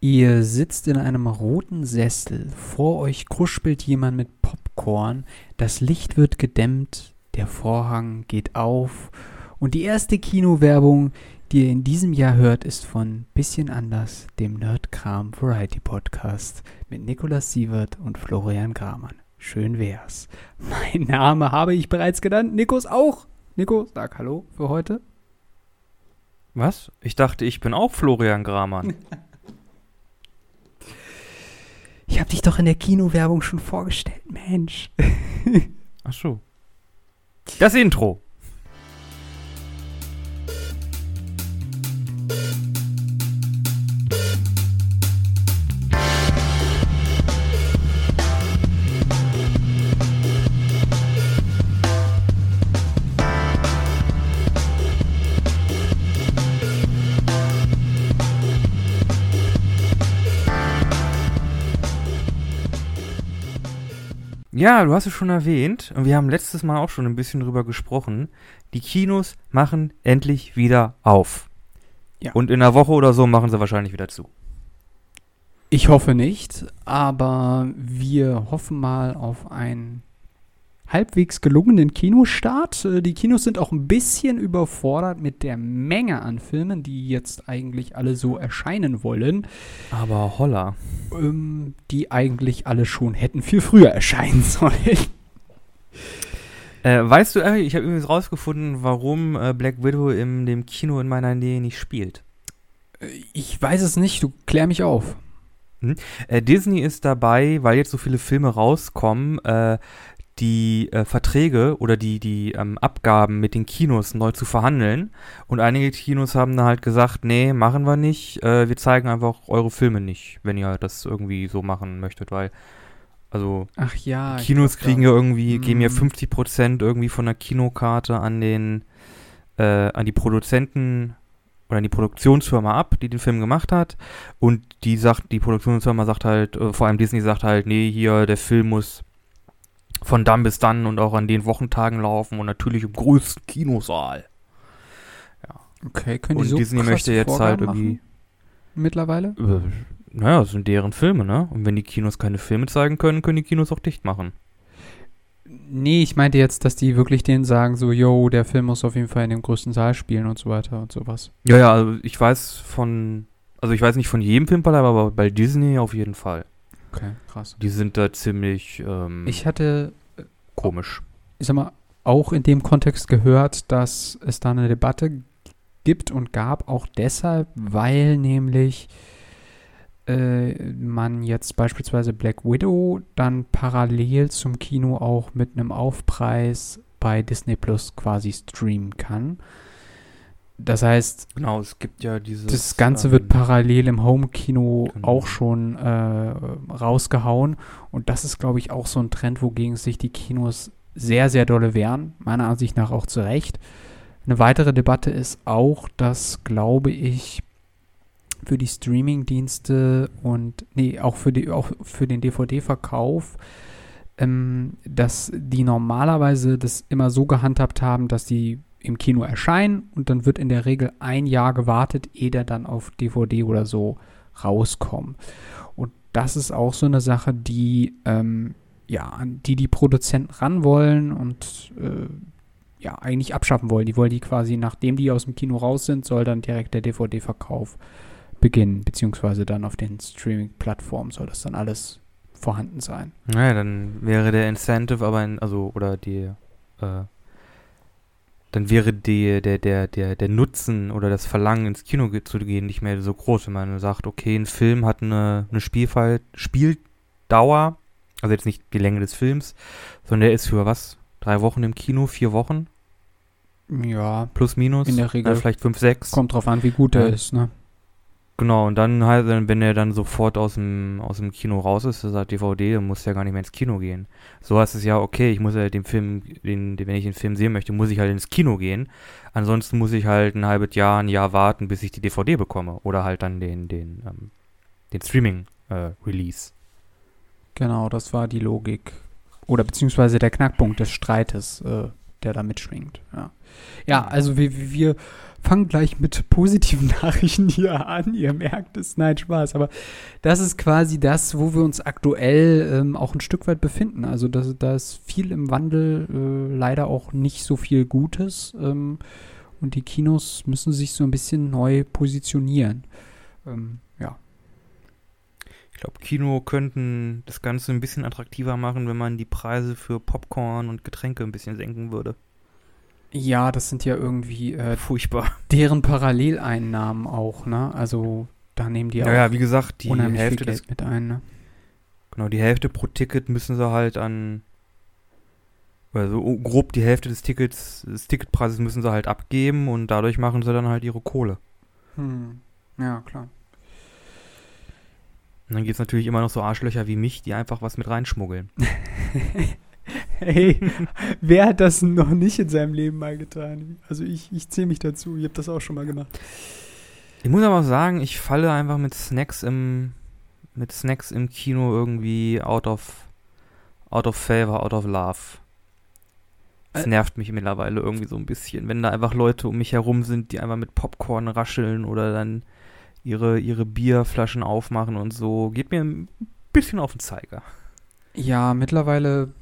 Ihr sitzt in einem roten Sessel, vor euch kruspelt jemand mit Popcorn, das Licht wird gedämmt, der Vorhang geht auf und die erste Kinowerbung, die ihr in diesem Jahr hört, ist von Bisschen anders, dem Nerdkram Variety Podcast mit Nikolaus Sievert und Florian Gramann. Schön wär's. Mein Name habe ich bereits genannt, Nikos auch. Nico, sag Hallo für heute. Was? Ich dachte, ich bin auch Florian Gramann. Ich habe dich doch in der Kinowerbung schon vorgestellt, Mensch. Ach so. Das Intro. Ja, du hast es schon erwähnt und wir haben letztes Mal auch schon ein bisschen drüber gesprochen. Die Kinos machen endlich wieder auf. Ja. Und in einer Woche oder so machen sie wahrscheinlich wieder zu. Ich hoffe nicht, aber wir hoffen mal auf einen halbwegs gelungenen Kinostart. Äh, Die Kinos sind auch ein bisschen überfordert mit der Menge an Filmen, die jetzt eigentlich alle so erscheinen wollen, Aber holla. ähm, die eigentlich alle schon hätten viel früher erscheinen sollen. Äh, weißt du, ich habe übrigens rausgefunden, warum äh, Black Widow in dem Kino in meiner Nähe nicht spielt. Ich weiß es nicht, du klär mich auf. Äh, Disney ist dabei, weil jetzt so viele Filme rauskommen, äh, die äh, Verträge oder die, die ähm, Abgaben mit den Kinos neu zu verhandeln. Und einige Kinos haben dann halt gesagt, nee, machen wir nicht. Äh, wir zeigen einfach eure Filme nicht, wenn ihr das irgendwie so machen möchtet, weil also Ach ja. Kinos kriegen ja irgendwie, geben ja Mm. 50% irgendwie von der Kinokarte an den, äh, an die Produzenten oder an die Produktionsfirma ab, die den Film gemacht hat. Und die sagt, die Produktionsfirma sagt halt, äh, vor allem Disney sagt halt, nee, hier, der Film muss von dann bis dann und auch an den Wochentagen laufen und natürlich im größten Kinosaal. Okay, können die Und so Disney möchte jetzt halt Vorgaben irgendwie. machen mittlerweile? Äh, naja, das sind deren Filme, ne? Und wenn die Kinos keine Filme zeigen können, können die Kinos auch dicht machen. Nee, ich meinte jetzt, dass die wirklich denen sagen, so, yo, der Film muss auf jeden Fall in dem größten Saal spielen und so weiter und sowas. Ja, ja, also ich weiß von, also ich weiß nicht von jedem Filmverleih, aber bei Disney auf jeden Fall. Okay, krass. Die sind da ziemlich ähm, Ich hatte, komisch. ich sag mal, auch in dem Kontext gehört, dass es da eine Debatte gibt und gab, auch deshalb, weil nämlich äh, man jetzt beispielsweise Black Widow dann parallel zum Kino auch mit einem Aufpreis bei Disney Plus quasi streamen kann. Das heißt, Genau, es gibt ja dieses. Das Ganze wird ähm, parallel im Home-Kino Genau. auch schon äh, rausgehauen. Und das ist, glaube ich, auch so ein Trend, wogegen sich die Kinos sehr, sehr dolle wehren. Meiner Ansicht nach auch zu Recht. Eine weitere Debatte ist auch, dass, glaube ich, für die Streaming-Dienste und, nee, auch für, die, auch für den DVD-Verkauf, ähm, dass die normalerweise das immer so gehandhabt haben, dass die im Kino erscheinen und dann wird in der Regel ein Jahr gewartet, ehe der dann auf DVD oder so rauskommt. Und das ist auch so eine Sache, die ähm, ja, an die die Produzenten ran wollen und äh, ja, eigentlich abschaffen wollen. Die wollen die quasi, nachdem die aus dem Kino raus sind, soll dann direkt der DVD-Verkauf beginnen, beziehungsweise dann auf den Streaming-Plattformen soll das dann alles vorhanden sein. Naja, dann wäre der Incentive aber, in, also, oder die, äh, dann wäre die, der, der, der, der Nutzen oder das Verlangen ins Kino zu gehen nicht mehr so groß, wenn man sagt, okay, ein Film hat eine, eine Spielfall, Spieldauer, also jetzt nicht die Länge des Films, sondern der ist für was? Drei Wochen im Kino, vier Wochen? Ja, Plus, minus? In der Regel. Ja, vielleicht fünf, sechs. kommt drauf an, wie gut der Ja. ist, ne? Genau, und dann halt, wenn er dann sofort aus dem, aus dem Kino raus ist, das hat DVD, dann muss er gar nicht mehr ins Kino gehen. So heißt es ja, okay, ich muss ja den Film, den, den, wenn ich den Film sehen möchte, muss ich halt ins Kino gehen. Ansonsten muss ich halt ein halbes Jahr, ein Jahr warten, bis ich die DVD bekomme. Oder halt dann den, den, ähm, den Streaming-Release. Genau, das war die Logik. Oder beziehungsweise der Knackpunkt des Streites äh, der da mitschwingt. Ja, ja also wir, wir fangen gleich mit positiven Nachrichten hier an. Ihr merkt es, nein, Spaß. Aber das ist quasi das, wo wir uns aktuell ähm, auch ein Stück weit befinden. Also da ist viel im Wandel, äh, leider auch nicht so viel Gutes. Ähm, und die Kinos müssen sich so ein bisschen neu positionieren. Ähm, ja. Ich glaube, Kino könnten das Ganze ein bisschen attraktiver machen, wenn man die Preise für Popcorn und Getränke ein bisschen senken würde. Ja, das sind ja irgendwie äh, furchtbar. Deren Paralleleinnahmen auch, ne? Also da nehmen die ja, auch ja, wie gesagt, die Hälfte des, mit ein, ne? Genau, die Hälfte pro Ticket müssen sie halt an also grob die Hälfte des Tickets, des Ticketpreises müssen sie halt abgeben und dadurch machen sie dann halt ihre Kohle. Hm. Ja, klar. Und dann gibt es natürlich immer noch so Arschlöcher wie mich, die einfach was mit reinschmuggeln. hey, wer hat das noch nicht in seinem Leben mal getan? Also ich, ich zähle mich dazu, ich habe das auch schon mal gemacht. Ich muss aber sagen, ich falle einfach mit Snacks im mit Snacks im Kino irgendwie out of out of favor, out of love. Das nervt mich mittlerweile irgendwie so ein bisschen, wenn da einfach Leute um mich herum sind, die einfach mit Popcorn rascheln oder dann ihre, ihre Bierflaschen aufmachen und so. Geht mir ein bisschen auf den Zeiger. Ja, mittlerweile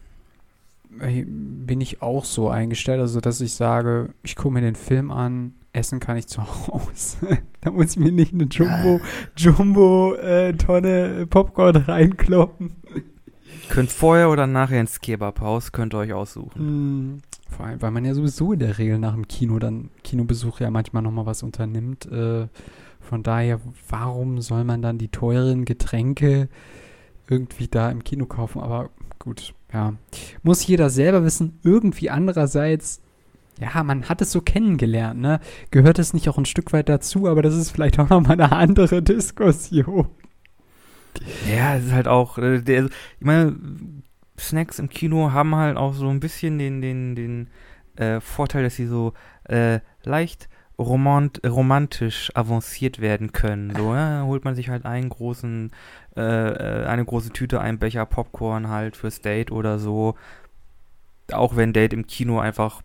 bin ich auch so eingestellt, also dass ich sage, ich gucke mir den Film an, essen kann ich zu Hause. da muss ich mir nicht eine Jumbo, Jumbo äh, Tonne Popcorn reinkloppen. Könnt vorher oder nachher ins Kebabhaus, könnt ihr euch aussuchen. Mm, vor allem, weil man ja sowieso in der Regel nach dem Kino dann Kinobesuch ja manchmal nochmal was unternimmt. Äh, von daher, warum soll man dann die teuren Getränke irgendwie da im Kino kaufen? Aber gut, ja. Muss jeder selber wissen. Irgendwie andererseits, ja, man hat es so kennengelernt, ne? Gehört es nicht auch ein Stück weit dazu, aber das ist vielleicht auch nochmal eine andere Diskussion. Ja, es ist halt auch, äh, der, ich meine, Snacks im Kino haben halt auch so ein bisschen den, den, den äh, Vorteil, dass sie so äh, leicht romant romantisch avanciert werden können. So, ja, holt man sich halt einen großen, äh, äh, eine große Tüte, einen Becher Popcorn halt fürs Date oder so. Auch wenn Date im Kino einfach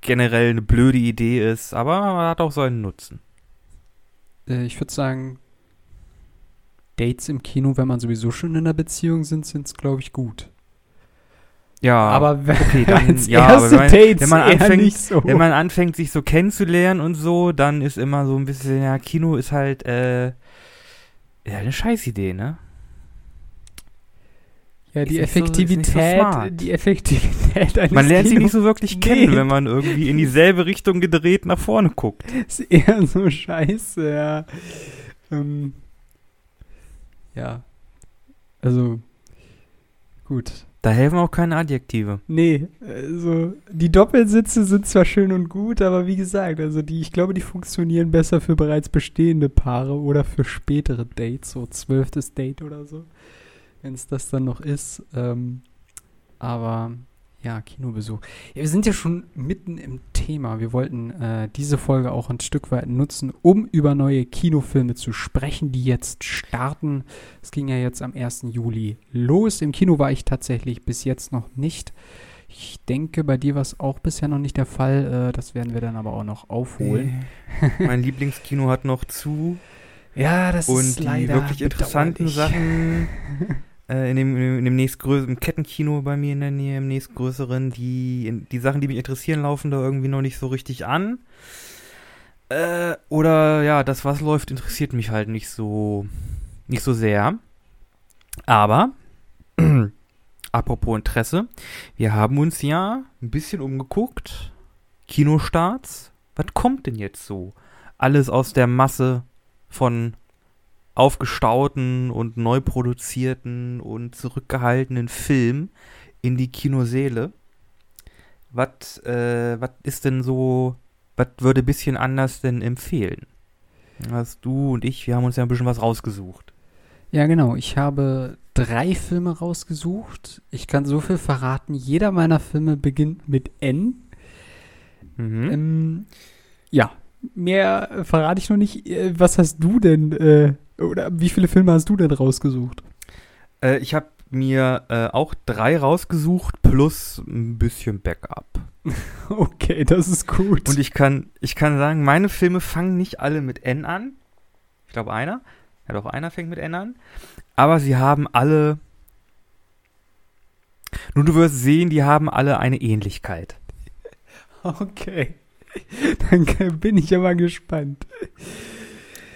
generell eine blöde Idee ist, aber man hat auch so einen Nutzen. Äh, ich würde sagen, Dates im Kino, wenn man sowieso schon in einer Beziehung sind, sind es, glaube ich, gut. Ja, aber okay, dann, ja, aber wenn man, Dates wenn man anfängt, so. wenn man anfängt, sich so kennenzulernen und so, dann ist immer so ein bisschen, ja, Kino ist halt, äh, ja, eine Scheißidee, ne? Ja, die Effektivität, so, die Effektivität eines Man lernt Kinos sie nicht so wirklich kennen, wenn man irgendwie in dieselbe Richtung gedreht nach vorne guckt. Ist eher so scheiße, ja. Ähm, ja. Also, gut. Da helfen auch keine Adjektive. Nee, also die Doppelsitze sind zwar schön und gut, aber wie gesagt, also die, ich glaube, die funktionieren besser für bereits bestehende Paare oder für spätere Dates, so zwölftes Date oder so, wenn es das dann noch ist. Ähm, aber ja, Kinobesuch. Ja, wir sind ja schon mitten im Thema. Wir wollten äh, diese Folge auch ein Stück weit nutzen, um über neue Kinofilme zu sprechen, die jetzt starten. Es ging ja jetzt am 1. Juli los. Im Kino war ich tatsächlich bis jetzt noch nicht. Ich denke, bei dir war es auch bisher noch nicht der Fall. Äh, das werden wir dann aber auch noch aufholen. mein Lieblingskino hat noch zu. Ja, das und ist leider Und die wirklich interessanten Sachen in, dem, in dem nächstgrößeren Kettenkino bei mir in der Nähe, im nächstgrößeren, die, die Sachen, die mich interessieren, laufen da irgendwie noch nicht so richtig an. Äh, oder ja, das, was läuft, interessiert mich halt nicht so, nicht so sehr. Aber, apropos Interesse, wir haben uns ja ein bisschen umgeguckt. Kinostarts. Was kommt denn jetzt so? Alles aus der Masse von aufgestauten und neu produzierten und zurückgehaltenen Film in die Kinoseele. Was äh, ist denn so, was würde ein bisschen anders denn empfehlen? Hast du und ich, wir haben uns ja ein bisschen was rausgesucht. Ja, genau. Ich habe drei Filme rausgesucht. Ich kann so viel verraten. Jeder meiner Filme beginnt mit N. Mhm. Ähm, ja, mehr verrate ich noch nicht. Äh, was hast du denn äh, oder wie viele Filme hast du denn rausgesucht? Äh, ich habe mir äh, auch drei rausgesucht plus ein bisschen Backup. Okay, das ist gut. Und ich kann, ich kann sagen, meine Filme fangen nicht alle mit N an. Ich glaube einer. Ja doch, einer fängt mit N an. Aber sie haben alle. Nun, du wirst sehen, die haben alle eine Ähnlichkeit. okay. Dann bin ich aber gespannt.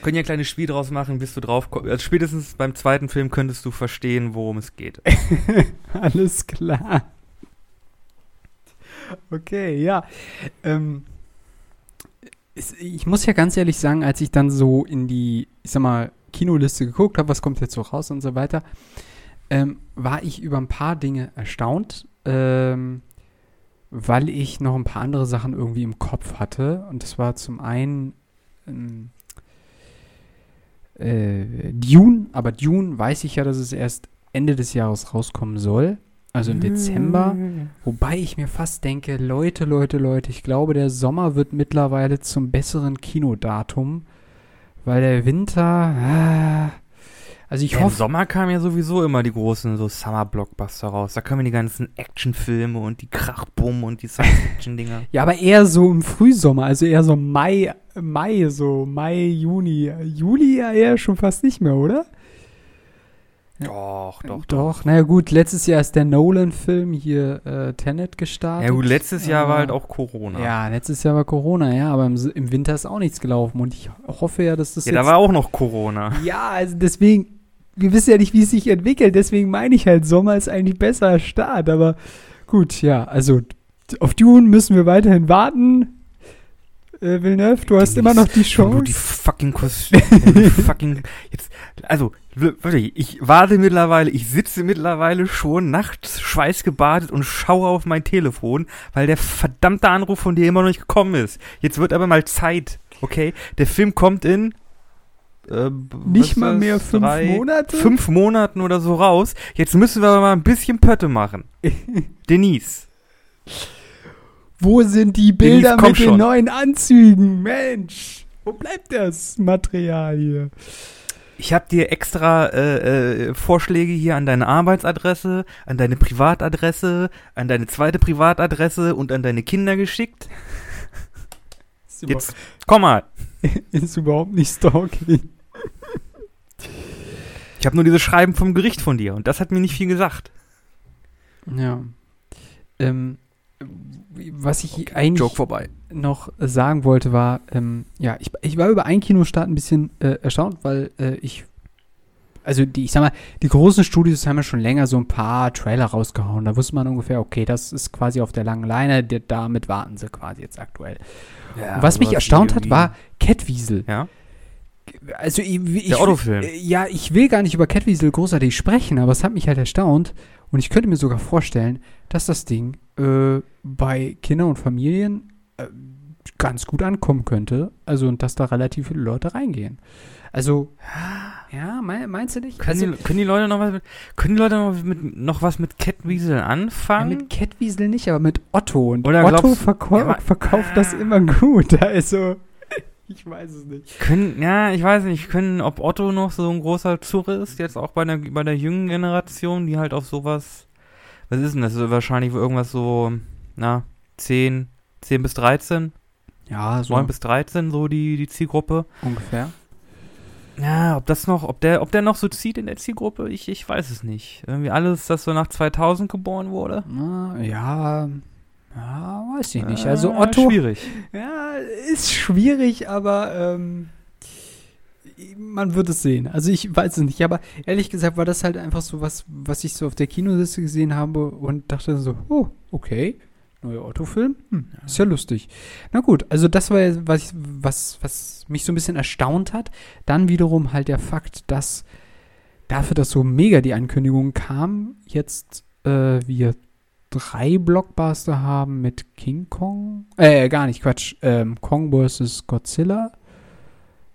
Können ja ein kleines Spiel draus machen, bis du drauf kommst. Also spätestens beim zweiten Film könntest du verstehen, worum es geht. Alles klar. Okay, ja. Ähm, ich muss ja ganz ehrlich sagen, als ich dann so in die, ich sag mal, Kinoliste geguckt habe, was kommt jetzt so raus und so weiter, ähm, war ich über ein paar Dinge erstaunt, ähm, weil ich noch ein paar andere Sachen irgendwie im Kopf hatte. Und das war zum einen ähm, äh, Dune, aber Dune weiß ich ja, dass es erst Ende des Jahres rauskommen soll. Also im Dezember. Wobei ich mir fast denke, Leute, Leute, Leute, ich glaube, der Sommer wird mittlerweile zum besseren Kinodatum. Weil der Winter. Ah, also ich Ja, Im hoffe. Sommer kamen ja sowieso immer die großen so Summer-Blockbuster raus. Da kamen die ganzen Actionfilme und die Krachbumm und die Science-Fiction-Dinger. Ja, aber eher so im Frühsommer, also eher so Mai, Mai, so Mai, Juni. Juli ja eher schon fast nicht mehr, oder? doch, doch, Doch, naja gut, letztes Jahr ist der Nolan-Film hier äh, Tenet gestartet. Ja gut, letztes Jahr war Aber- halt auch Corona. Ja, letztes Jahr war Corona, ja, aber im, im Winter ist auch nichts gelaufen und ich hoffe ja, dass das Ja, da war auch noch Corona. ja, also deswegen, wir wissen ja nicht, wie es sich entwickelt, deswegen meine ich halt, Sommer ist eigentlich besser als Start, aber gut, ja, also auf Dune müssen wir weiterhin warten. Äh, Villeneuve, du hast immer noch die Wenn du die Chance. fucking Kostüme, die fucking, jetzt, also, wirklich, ich warte mittlerweile, ich sitze mittlerweile schon nachts schweißgebadet und schaue auf mein Telefon, weil der verdammte Anruf von dir immer noch nicht gekommen ist. Jetzt wird aber mal Zeit, okay? Der Film kommt in, äh, Nicht mal mehr fünf Drei, Monate? Fünf Monaten oder so raus. Jetzt müssen wir aber mal ein bisschen Pötte machen. Denise. Wo sind die Bilder Denise, mit den schon. neuen Anzügen? Mensch, wo bleibt das Material hier? Ich habe dir extra äh, äh, Vorschläge hier an deine Arbeitsadresse, an deine Privatadresse, an deine zweite Privatadresse und an deine Kinder geschickt. Ist, Jetzt komm mal. ist überhaupt nicht Stalking. Ich habe nur dieses Schreiben vom Gericht von dir und das hat mir nicht viel gesagt. Ja. Ähm, was ich eigentlich Joke vorbei. noch sagen wollte, war, ähm, ja, ich, ich war über einen Kinostart ein bisschen äh, erstaunt, weil äh, ich, also die, ich sag mal, die großen Studios haben ja schon länger so ein paar Trailer rausgehauen. Da wusste man ungefähr, okay, das ist quasi auf der langen Leine, der, damit warten sie quasi jetzt aktuell. Ja, was mich erstaunt hat, war Catwiesel. Ja? Also ich, ich, Der Autofilm. Ja, ich will gar nicht über Catwiesel großartig sprechen, aber es hat mich halt erstaunt. Und ich könnte mir sogar vorstellen, dass das Ding äh, bei Kindern und Familien äh, ganz gut ankommen könnte. Also und dass da relativ viele Leute reingehen. Also, ja, mein, meinst du nicht? Können, also, die, können die Leute noch was mit, können die Leute noch, mit, noch was mit Catweasel ja, anfangen? mit Catwiesel nicht, aber mit Otto. Und Oder Otto verkau Ja, verkauft das immer gut. Also, ich weiß es nicht. Können, ja, ich weiß nicht, können, ob Otto noch so ein großer Zurre ist, jetzt auch bei der, bei der jungen Generation, die halt auf sowas, was ist denn das? Wahrscheinlich irgendwas so, na, 10, 10 bis 13, Ja, so 9 bis 13, so die, die Zielgruppe. ungefähr. Ja, ob das noch, ob der, ob der noch so zieht in der Zielgruppe, ich, ich weiß es nicht. Irgendwie alles, das so nach 2000 geboren wurde. Ja, ja, weiß ich nicht. Also Äh, Otto, Schwierig. ja, ist schwierig, aber ähm, man wird es sehen. Also ich weiß es nicht, aber ehrlich gesagt war das halt einfach so was, was ich so auf der Kinoliste gesehen habe und dachte so, oh, okay, neuer Otto-Film, hm, ist ja lustig. Na gut, also das war ja, was, ich, was, was mich so ein bisschen erstaunt hat. Dann wiederum halt der Fakt, dass dafür, dass so mega die Ankündigung kam, jetzt äh, wir drei Blockbuster haben mit King Kong. Äh, gar nicht, Quatsch. Ähm, Kong vs. Godzilla.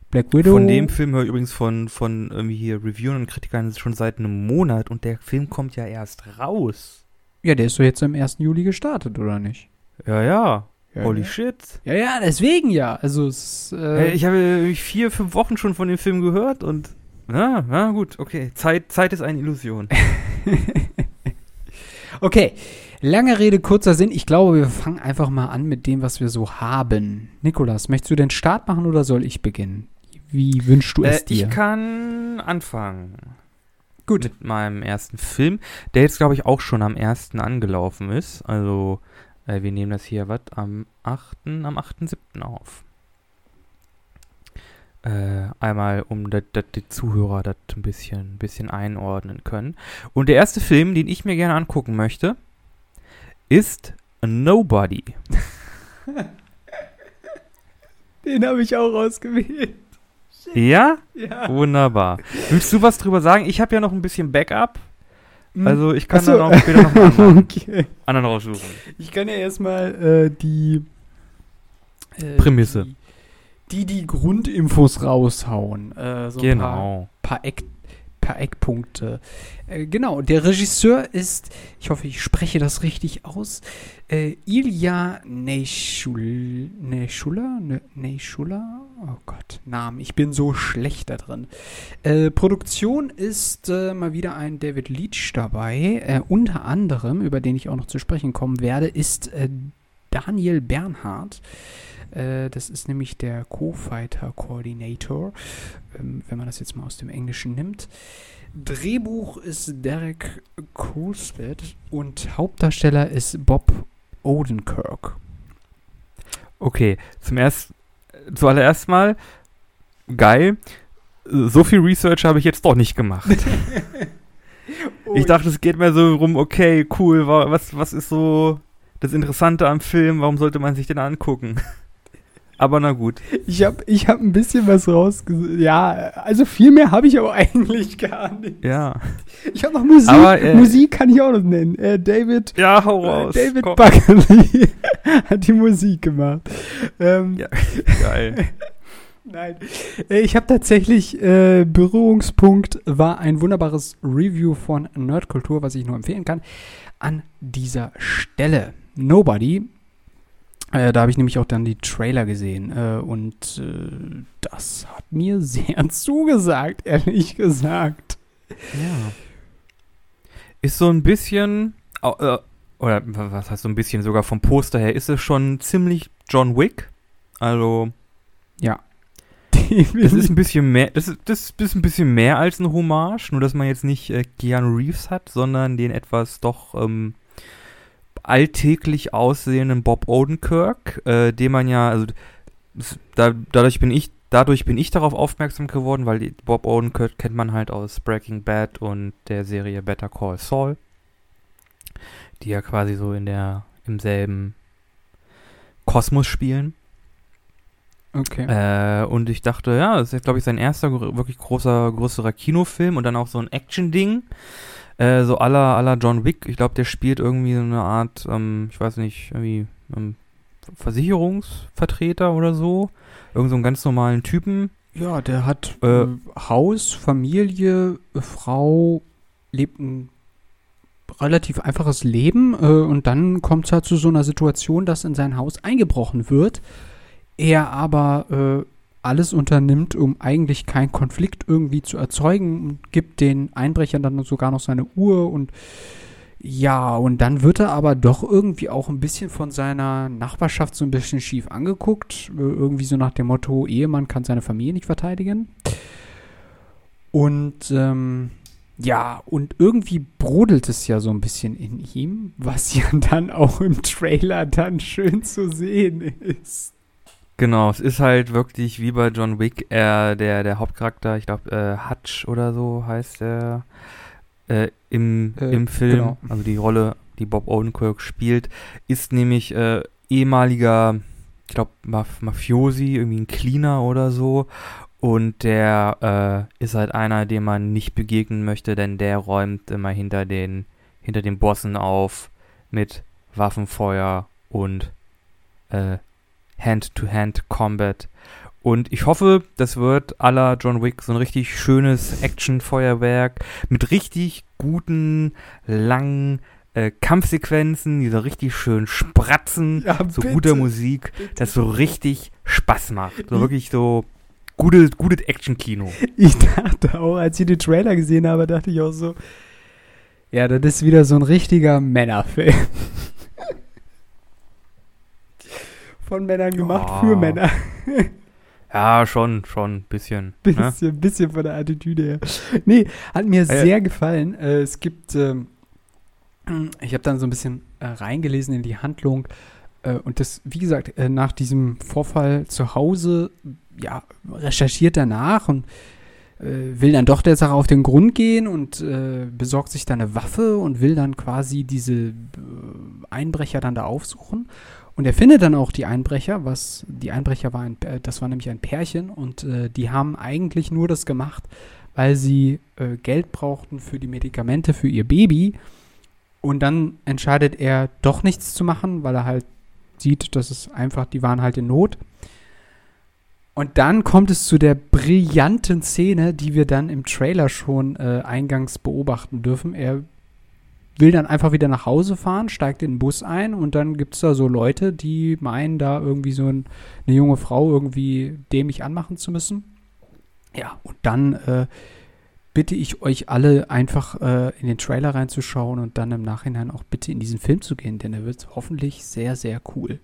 Black Widow. Von dem Film höre ich übrigens von, von irgendwie hier Reviewern und Kritikern schon seit einem Monat und der Film kommt ja erst raus. Ja, der ist doch jetzt am 1. Juli gestartet, oder nicht? Ja, ja. Ja, Holy ja. shit. Ja, ja, deswegen ja. Also, es äh, Hey, ich habe vier, fünf Wochen schon von dem Film gehört und Ja, ja, gut, okay. Zeit, Zeit ist eine Illusion. okay, lange Rede, kurzer Sinn. Ich glaube, wir fangen einfach mal an mit dem, was wir so haben. Nikolas, möchtest du den Start machen oder soll ich beginnen? Wie wünschst du es Äh, dir? ich kann anfangen. Gut. Mit meinem ersten Film, der jetzt, glaube ich, auch schon am 1. angelaufen ist. Also, äh, wir nehmen das hier, was, am 8., am 8.7. auf. Äh, einmal, um dat, dat die Zuhörer das ein bisschen, ein bisschen einordnen können. Und der erste Film, den ich mir gerne angucken möchte, ist Nobody. Den habe ich auch ausgewählt. Ja? Ja. Wunderbar. Willst du was drüber sagen? Ich habe ja noch ein bisschen Backup. Hm. Also ich kann Ach so. dann auch später noch einen anderen, okay. anderen raussuchen. Ich kann ja erstmal äh, die äh, Prämisse. Die, die die Grundinfos raushauen. Äh, so ein paar, Genau. paar, Eck, paar Eckpunkte. Äh, genau, der Regisseur ist, ich hoffe, ich spreche das richtig aus, äh, Ilya Neischul, Neischula? Ne-? Oh Gott, Namen. Ich bin so schlecht da drin. Äh, Produktion ist äh, mal wieder ein David Leach dabei. Äh, unter anderem, über den ich auch noch zu sprechen kommen werde, ist äh, Daniel Bernhardt. Das ist nämlich der Co-Fighter Coordinator, ähm, wenn man das jetzt mal aus dem Englischen nimmt. Drehbuch ist Derek Coolspit und Hauptdarsteller ist Bob Odenkirk. Okay, zum ersten, zuallererst mal, geil. So viel Research habe ich jetzt doch nicht gemacht. ich dachte, es geht mir so rum, okay, cool, wa- was, was ist so das Interessante am Film, warum sollte man sich den angucken? Aber na gut. ich habe ich hab ein bisschen was rausgesucht. Ja, also viel mehr habe ich aber eigentlich gar nicht. Ja. Ich habe noch Musik. Aber, äh, Musik kann ich auch noch nennen. Äh, David Ja, hau Äh, raus. David komm. Buckley hat die Musik gemacht. Ähm, Ja. Geil. Nein. Äh, Ich habe tatsächlich, äh, Berührungspunkt war ein wunderbares Review von Nerdkultur, was ich nur empfehlen kann, an dieser Stelle. Nobody. Äh, da habe ich nämlich auch dann die Trailer gesehen. Äh, und äh, das hat mir sehr zugesagt, ehrlich gesagt. Ja. Ist so ein bisschen, äh, oder wa- was heißt so ein bisschen, sogar vom Poster her, ist es schon ziemlich John Wick. Also, das ist ein bisschen mehr, das ist, das ist ein bisschen mehr als eine Hommage, nur dass man jetzt nicht äh, Keanu Reeves hat, sondern den etwas doch ähm, alltäglich aussehenden Bob Odenkirk, äh, den man ja, also da, dadurch bin ich dadurch bin ich darauf aufmerksam geworden, weil Bob Odenkirk kennt man halt aus Breaking Bad und der Serie Better Call Saul, die ja quasi so in der im selben Kosmos spielen. okay. Äh, und ich dachte, ja, das ist, glaube ich, sein erster wirklich großer, größerer Kinofilm und dann auch so ein Action-Ding. Äh, so aller aller John Wick. Ich glaube, der spielt irgendwie so eine Art, ähm, ich weiß nicht, irgendwie ähm, Versicherungsvertreter oder so. Irgend so einen ganz normalen Typen. Ja, der hat Äh, äh, Haus, Familie, Frau, lebt ein relativ einfaches Leben äh, und dann kommt es halt zu so einer Situation, dass in sein Haus eingebrochen wird. Er aber äh, alles unternimmt, um eigentlich keinen Konflikt irgendwie zu erzeugen und gibt den Einbrechern dann sogar noch seine Uhr und ja, und dann wird er aber doch irgendwie auch ein bisschen von seiner Nachbarschaft so ein bisschen schief angeguckt. Irgendwie so nach dem Motto, Ehemann kann seine Familie nicht verteidigen. Und ähm, ja, und irgendwie brodelt es ja so ein bisschen in ihm, was ja dann auch im Trailer dann schön zu sehen ist. Genau, es ist halt wirklich wie bei John Wick, er, der, der Hauptcharakter, ich glaube, äh, Hutch oder so heißt er, äh, im, Äh, im Film, genau. also die Rolle, die Bob Odenkirk spielt, ist nämlich äh, ehemaliger, ich glaube, Maf Mafiosi, irgendwie ein Cleaner oder so. Und der äh, ist halt einer, dem man nicht begegnen möchte, denn der räumt immer hinter den, hinter den Bossen auf mit Waffenfeuer und äh, Hand-to-Hand-Combat. Und ich hoffe, das wird la John Wick so ein richtig schönes Action-Feuerwerk mit richtig guten, langen äh, Kampfsequenzen, die so richtig schön spratzen, Ja, so guter Musik, bitte. das so richtig Spaß macht. So wirklich so gutes, gutes Action-Kino. Ich dachte auch, als ich den Trailer gesehen habe, dachte ich auch so, ja, das ist wieder so ein richtiger Männerfilm. Von Männern gemacht Ja. für Männer. Ja, schon, schon, ein bisschen. Ne? Bisschen, bisschen von der Attitüde her. Nee, hat mir Ja. sehr gefallen. Äh, es gibt, ähm, ich habe dann so ein bisschen äh, reingelesen in die Handlung. Äh, und das, wie gesagt, äh, nach diesem Vorfall zu Hause, ja, recherchiert er nach und äh, will dann doch der Sache auf den Grund gehen und äh, besorgt sich dann eine Waffe und will dann quasi diese äh, Einbrecher dann da aufsuchen. Und er findet dann auch die Einbrecher, was die Einbrecher war ein, äh, das war nämlich ein Pärchen und äh, die haben eigentlich nur das gemacht, weil sie äh, Geld brauchten für die Medikamente für ihr Baby. Und dann entscheidet er doch nichts zu machen, weil er halt sieht, dass es einfach, die waren halt in Not. Und dann kommt es zu der brillanten Szene, die wir dann im Trailer schon äh, eingangs beobachten dürfen. Er will dann einfach wieder nach Hause fahren, steigt in den Bus ein und dann gibt es da so Leute, die meinen, da irgendwie so ein, eine junge Frau irgendwie dämlich anmachen zu müssen. Ja, und dann äh, bitte ich euch alle einfach äh, in den Trailer reinzuschauen und dann im Nachhinein auch bitte in diesen Film zu gehen, denn er wird hoffentlich sehr, sehr cool.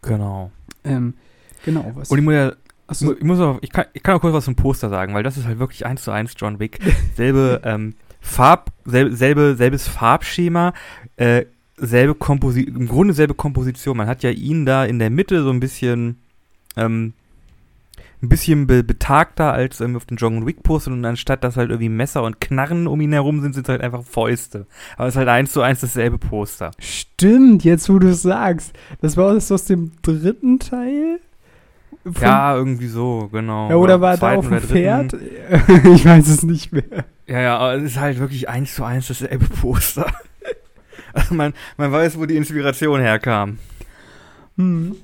Genau. Ähm, genau, was. Und ich muss ja, Achso, ich, muss auch, ich, kann, ich kann auch kurz was zum Poster sagen, weil das ist halt wirklich eins zu eins John Wick. Selbe ähm, Farb, selbe, selbe, selbes Farbschema, äh, selbe Komposition, im Grunde selbe Komposition. Man hat ja ihn da in der Mitte so ein bisschen, ähm, ein bisschen be betagter als ähm, auf den John Wick Poster und anstatt dass halt irgendwie Messer und Knarren um ihn herum sind, sind es halt einfach Fäuste. Aber es ist halt eins zu eins dasselbe Poster. Stimmt, jetzt wo du es sagst. Das war das aus dem dritten Teil? Ja, irgendwie so, genau. ja oder war er da auf dem oder. Pferd? ich weiß es nicht mehr. Ja, ja, aber es ist halt wirklich eins zu eins dasselbe Poster. Also man, man weiß, wo die Inspiration herkam. Hm.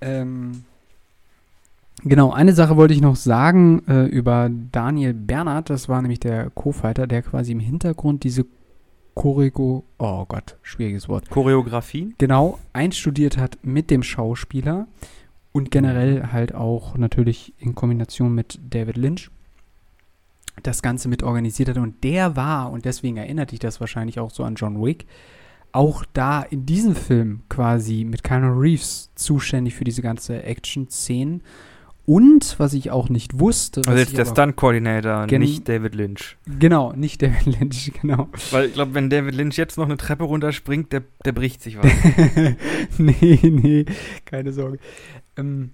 Ähm, genau, eine Sache wollte ich noch sagen äh, über Daniel Bernhard. Das war nämlich der Co-Fighter, der quasi im Hintergrund diese Choreo, oh Gott, schwieriges Wort, Choreografien? genau einstudiert hat mit dem Schauspieler und generell halt auch natürlich in Kombination mit David Lynch das Ganze mit organisiert hat. Und der war, und deswegen erinnert dich das wahrscheinlich auch so an John Wick, auch da in diesem Film quasi mit Keanu Reeves zuständig für diese ganze Action-Szenen. Und, was ich auch nicht wusste, was Also jetzt der Stunt-Coordinator, nicht David Lynch. Genau, nicht David Lynch, genau. Weil ich glaube, wenn David Lynch jetzt noch eine Treppe runterspringt, der, der bricht sich was. nee, nee, keine Sorge. Ähm,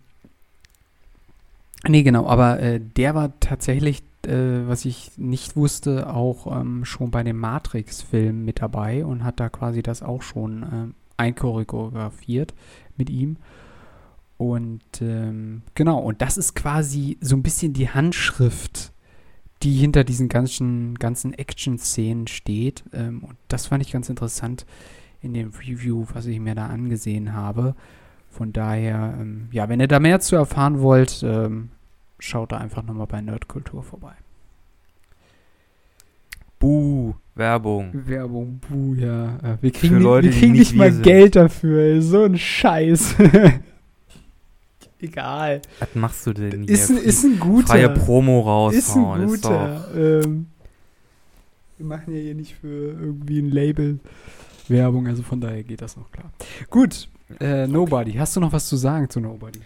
nee, genau, aber äh, der war tatsächlich, äh, was ich nicht wusste, auch ähm, schon bei dem Matrix-Film mit dabei und hat da quasi das auch schon ähm, einchoreografiert mit ihm. Und ähm, genau, und das ist quasi so ein bisschen die Handschrift, die hinter diesen ganzen, ganzen Action-Szenen steht. Ähm, und das fand ich ganz interessant in dem Review, was ich mir da angesehen habe. Von daher, ähm, ja, wenn ihr da mehr zu erfahren wollt, ähm, schaut da einfach nochmal bei Nerdkultur vorbei. Buh, Werbung. Werbung, buh, ja. Äh, wir kriegen, Für Leute, wir kriegen nicht mal sind. Geld dafür, ey. so ein Scheiß. Egal. Was machst du denn hier? Ist, ein- ist ein guter. Freie Promo ist ein raushauen. Ist guter. Ähm, wir machen ja hier nicht für irgendwie ein Label Werbung, also von daher geht das noch klar. Gut, äh, Nobody. Hast du noch was zu sagen zu Nobody?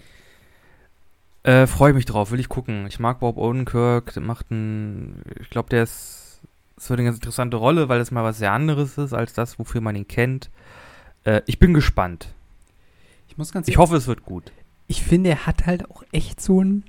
Äh, freue mich drauf, will ich gucken. Ich mag Bob Odenkirk, der macht ein, ich glaube, der ist, es wird eine ganz interessante Rolle, weil es mal was sehr anderes ist als das, wofür man ihn kennt. Äh, ich bin gespannt. Ich muss ganz Ich hoffe, es wird gut. Ich finde, er hat halt auch echt so einen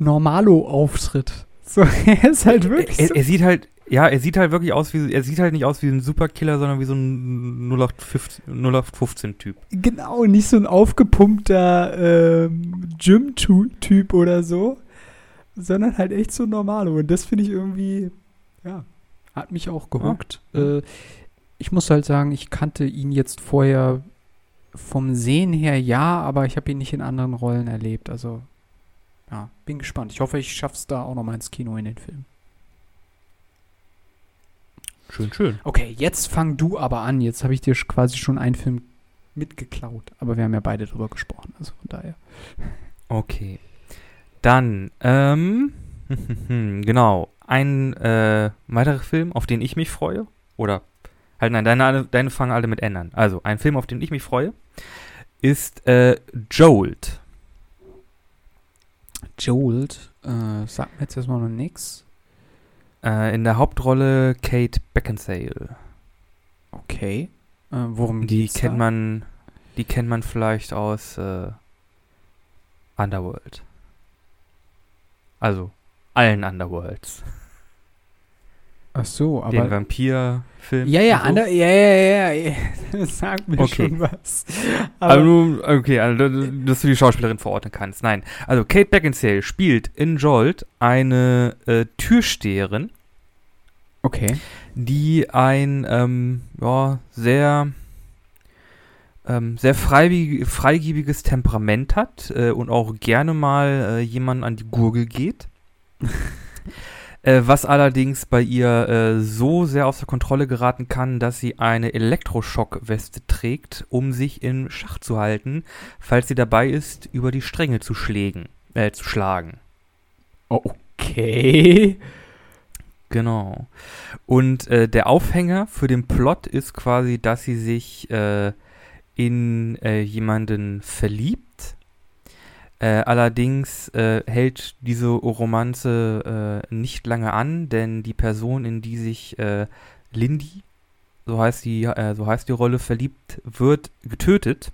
Normalo-Auftritt. So, er ist halt wirklich Er, so. er sieht halt, ja, er sieht halt wirklich aus wie, er sieht halt nicht aus wie ein Superkiller, sondern wie so ein 0815 0815-Typ. Genau, nicht so ein aufgepumpter ähm, Gym-Typ oder so, sondern halt echt so ein Normalo. Und das finde ich irgendwie, ja, hat mich auch gehuckt. Äh, ich muss halt sagen, ich kannte ihn jetzt vorher vom Sehen her ja, aber ich habe ihn nicht in anderen Rollen erlebt. Also, ja, bin gespannt. Ich hoffe, ich schaff's da auch nochmal ins Kino in den Film. Schön, schön. Okay, jetzt fang du aber an. Jetzt habe ich dir quasi schon einen Film mitgeklaut. Aber wir haben ja beide drüber gesprochen, also von daher. Okay. Dann, ähm, genau, ein äh, weiterer Film, auf den ich mich freue. Oder, halt nein, deine, deine fangen alle mit ändern. Also, ein Film, auf den ich mich freue, ist äh, Jolt. Jolt, äh, sagt mir jetzt erstmal noch nix. Äh, in der Hauptrolle Kate Beckinsale. Okay. Äh, worum Die geht's kennt da? man, die kennt man vielleicht aus äh, Underworld. Also allen Underworlds. Ach so, Den aber. Vampir-Film. Ja, ja, so. ja, ja, ja, ja. Das sagt mir Okay. schon was. Aber Aber, okay, also, dass du die Schauspielerin verorten kannst. Nein. Also Kate Beckinsale spielt in Jolt eine äh, Türsteherin, okay. die ein ähm, ja, sehr ähm, sehr freigebiges Temperament hat äh, und auch gerne mal äh, jemanden an die Gurgel geht. äh, was allerdings bei ihr äh, so sehr außer Kontrolle geraten kann, dass sie eine Elektroschockweste trägt, um sich in Schach zu halten, falls sie dabei ist, über die Stränge zu, schlägen, äh, zu schlagen. Okay. Genau. Und äh, der Aufhänger für den Plot ist quasi, dass sie sich äh, in äh, jemanden verliebt. Äh, allerdings äh, hält diese Romanze äh, nicht lange an, denn die Person, in die sich äh, Lindy, so heißt die, äh, so heißt die Rolle, verliebt wird, getötet.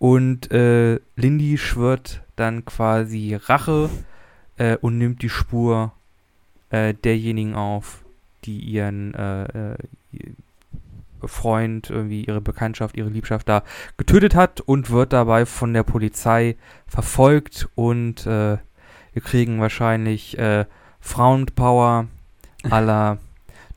Und äh, Lindy schwört dann quasi Rache und nimmt die Spur derjenigen auf, die ihren Freund, irgendwie ihre Bekanntschaft, ihre Liebschaft da getötet hat und wird dabei von der Polizei verfolgt und äh, wir kriegen wahrscheinlich äh, Frauenpower à la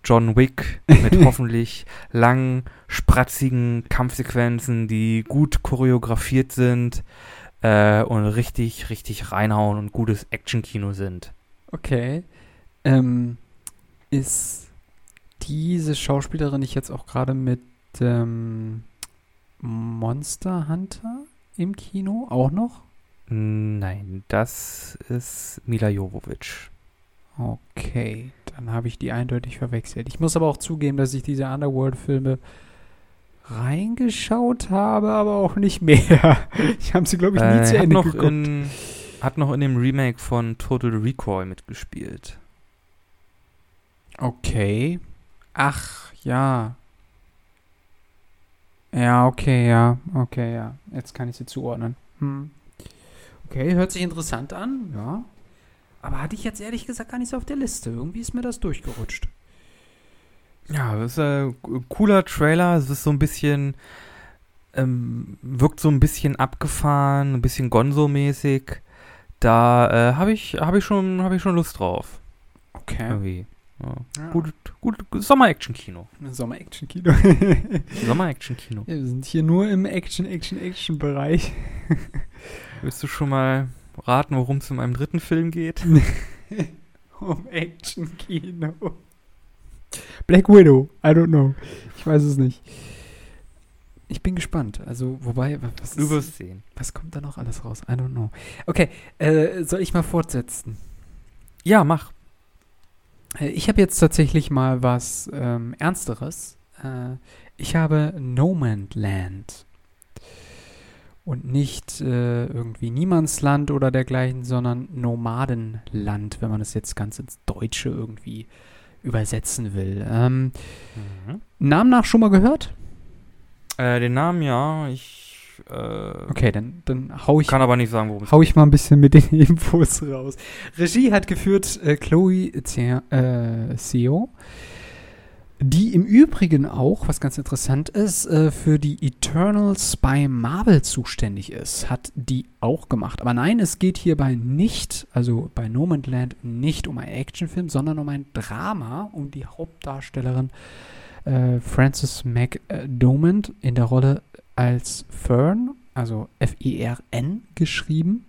John Wick mit hoffentlich langen, spratzigen Kampfsequenzen, die gut choreografiert sind äh, und richtig, richtig reinhauen und gutes Actionkino sind. Okay. Ähm, ist diese Schauspielerin nicht jetzt auch gerade mit ähm, Monster Hunter im Kino auch noch? Nein, das ist Mila Jovovich. Okay, dann habe ich die eindeutig verwechselt. Ich muss aber auch zugeben, dass ich diese Underworld-Filme reingeschaut habe, aber auch nicht mehr. Ich habe sie, glaube ich, nie Äh, zu Ende noch geguckt. in, hat noch in dem Remake von Total Recall mitgespielt. Okay. Ach, ja. Ja, okay, ja. Okay, ja. Jetzt kann ich sie zuordnen. Hm. Okay, hört sich interessant an, ja. Aber hatte ich jetzt ehrlich gesagt gar nicht so auf der Liste. Irgendwie ist mir das durchgerutscht. Ja, das ist ein cooler Trailer. Es ist so ein bisschen, ähm, wirkt so ein bisschen abgefahren, ein bisschen Gonzo-mäßig. Da äh, habe ich, hab ich, schon- hab ich schon Lust drauf. Okay. Irgendwie. Ja. Gut, gut, Sommer-Action-Kino. Sommer-Action-Kino. Sommer-Action-Kino. Ja, wir sind hier nur im Action, Action, Action-Bereich. Willst du schon mal raten, worum es in meinem dritten Film geht? um Action-Kino. Black Widow. I don't know. Ich weiß es nicht. Ich bin gespannt. Also, wobei, wa- was, Du wirst sehen. was kommt da noch alles raus? I don't know. Okay, äh, soll ich mal fortsetzen? Ja, mach. Äh, Ich habe jetzt tatsächlich mal was ähm, Ernsteres. Äh, ich habe No Man's Land. Und nicht äh, irgendwie Niemandsland oder dergleichen, sondern Nomadenland, wenn man das jetzt ganz ins Deutsche irgendwie übersetzen will. Ähm, Mhm. Namen nach schon mal gehört? Äh, den Namen ja, ich äh, Okay, dann, dann hau ich kann aber nicht sagen, worum es hau ich mal ein bisschen mit den Infos raus. Regie hat geführt äh, Chloe äh, Seo, die im Übrigen auch, was ganz interessant ist, äh, für die Eternals bei Marvel zuständig ist. Hat die auch gemacht. Aber nein, es geht hierbei nicht, also bei No Man's Land, nicht um einen Actionfilm, sondern um ein Drama, um die Hauptdarstellerin äh, Frances McDormand in der Rolle als Fern, also F-E-R-N geschrieben.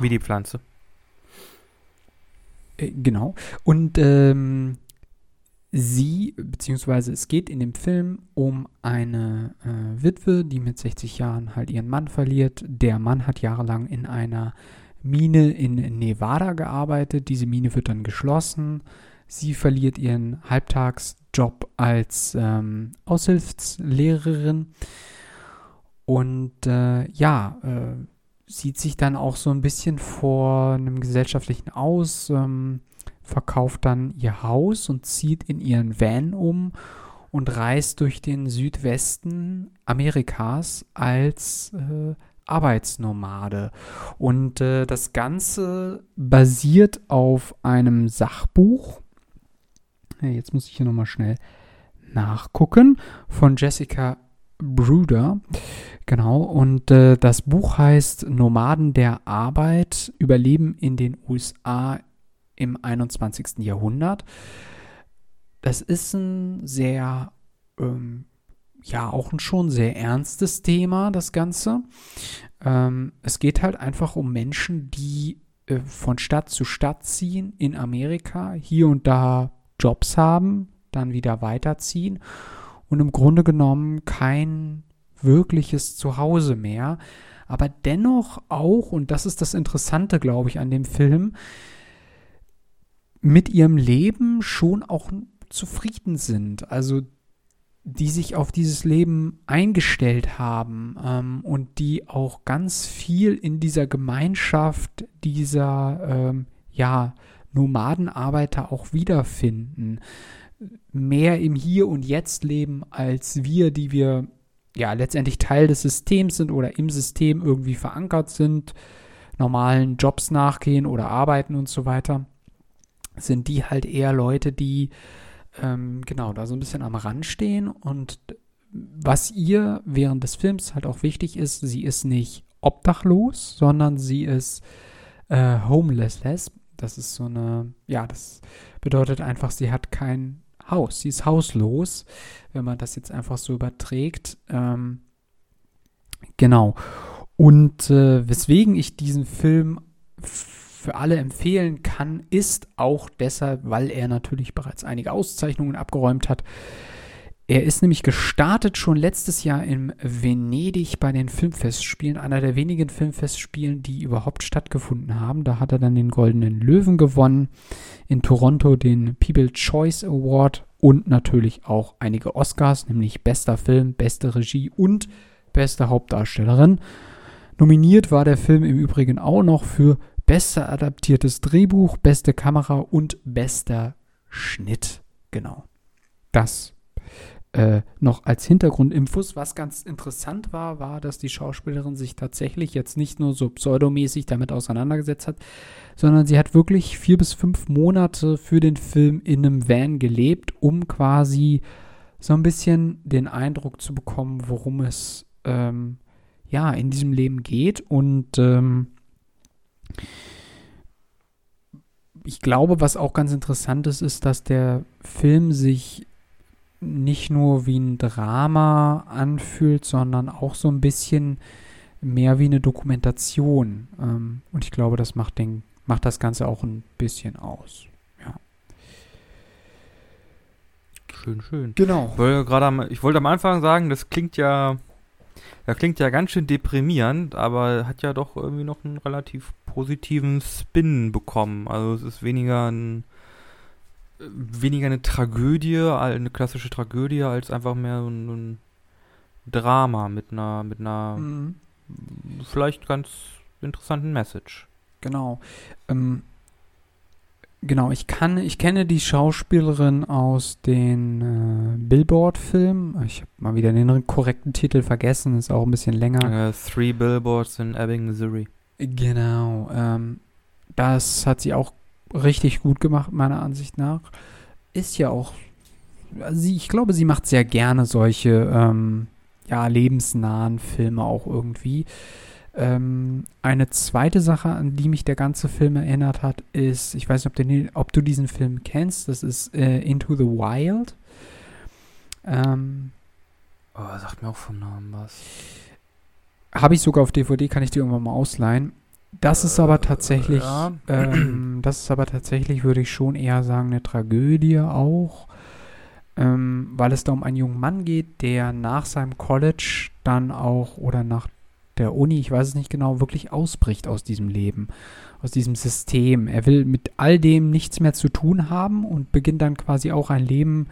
Wie die Pflanze. Äh, genau. Und ähm, sie, beziehungsweise es geht in dem Film um eine äh, Witwe, die mit 60 Jahren halt ihren Mann verliert. Der Mann hat jahrelang in einer Mine in Nevada gearbeitet. Diese Mine wird dann geschlossen. Sie verliert ihren Halbtagsjob als ähm, Aushilfslehrerin und äh, ja, äh, sieht sich dann auch so ein bisschen vor einem gesellschaftlichen aus. Ähm, verkauft dann ihr Haus und zieht in ihren Van um und reist durch den Südwesten Amerikas als äh, Arbeitsnomade. Und äh, das Ganze basiert auf einem Sachbuch. Jetzt muss ich hier nochmal schnell nachgucken. Von Jessica Bruder. Genau. Und äh, das Buch heißt Nomaden der Arbeit, Überleben in den USA im 21. Jahrhundert. Das ist ein sehr, ähm, ja, auch ein schon sehr ernstes Thema, das Ganze. Ähm, es geht halt einfach um Menschen, die äh, von Stadt zu Stadt ziehen in Amerika, hier und da Jobs haben, dann wieder weiterziehen und im Grunde genommen kein wirkliches Zuhause mehr. Aber dennoch auch, und das ist das Interessante, glaube ich, an dem Film, mit ihrem Leben schon auch zufrieden sind. Also die sich auf dieses Leben eingestellt haben ähm, und die auch ganz viel in dieser Gemeinschaft dieser ähm, ja, Nomadenarbeiter auch wiederfinden. Mehr im Hier und Jetzt leben als wir, die wir ja letztendlich Teil des Systems sind oder im System irgendwie verankert sind, normalen Jobs nachgehen oder arbeiten und so weiter sind die halt eher Leute, die ähm, genau da so ein bisschen am Rand stehen. Und was ihr während des Films halt auch wichtig ist, sie ist nicht obdachlos, sondern sie ist äh, homelessless. Das ist so eine, ja, das bedeutet einfach, sie hat kein Haus. Sie ist hauslos, wenn man das jetzt einfach so überträgt. Ähm, genau. Und äh, weswegen ich diesen Film für alle empfehlen kann, ist auch deshalb, weil er natürlich bereits einige Auszeichnungen abgeräumt hat. Er ist nämlich gestartet schon letztes Jahr in Venedig bei den Filmfestspielen, einer der wenigen Filmfestspielen, die überhaupt stattgefunden haben. Da hat er dann den Goldenen Löwen gewonnen, in Toronto den People Choice Award und natürlich auch einige Oscars, nämlich bester Film, beste Regie und beste Hauptdarstellerin. Nominiert war der Film im Übrigen auch noch für bester adaptiertes Drehbuch, beste Kamera und bester Schnitt. Genau. Das äh, noch als Hintergrundinfos. Was ganz interessant war, war, dass die Schauspielerin sich tatsächlich jetzt nicht nur so pseudomäßig damit auseinandergesetzt hat, sondern sie hat wirklich vier bis fünf Monate für den Film in einem Van gelebt, um quasi so ein bisschen den Eindruck zu bekommen, worum es ähm, ja in diesem Leben geht und ähm, ich glaube, was auch ganz interessant ist, ist, dass der Film sich nicht nur wie ein Drama anfühlt, sondern auch so ein bisschen mehr wie eine Dokumentation. Ähm, und ich glaube, das macht, den, macht das Ganze auch ein bisschen aus. Ja. Schön, schön. Genau. Ich wollte, ich wollte am Anfang sagen, das klingt ja das klingt ja ganz schön deprimierend, aber hat ja doch irgendwie noch einen relativ positiven Spin bekommen. Also es ist weniger ein weniger eine Tragödie, eine klassische Tragödie, als einfach mehr so ein, Drama mit einer, mit einer mhm. vielleicht ganz interessanten Message. Genau. Ähm, Genau, ich kann, ich kenne die Schauspielerin aus den äh, Billboard-Filmen. Ich habe mal wieder den korrekten Titel vergessen, ist auch ein bisschen länger. Uh, three Billboards in Ebbing, Missouri. Genau, ähm, das hat sie auch richtig gut gemacht, meiner Ansicht nach. Ist ja auch, sie, ich glaube, sie macht sehr gerne solche, ähm, ja, lebensnahen Filme auch irgendwie. Ähm, eine zweite Sache, an die mich der ganze Film erinnert hat, ist, ich weiß nicht, ob, den, ob du diesen Film kennst, das ist äh, Into the Wild. Ähm, oh, sagt mir auch vom Namen was. Habe ich sogar auf DVD, kann ich dir irgendwann mal ausleihen. Das ist aber tatsächlich, ja. ähm, das ist aber tatsächlich, würde ich schon eher sagen, eine Tragödie auch. ähm, weil es da um einen jungen Mann geht, der nach seinem College dann auch oder nach der Uni, ich weiß es nicht genau, wirklich ausbricht aus diesem Leben, aus diesem System. Er will mit all dem nichts mehr zu tun haben und beginnt dann quasi auch ein Leben,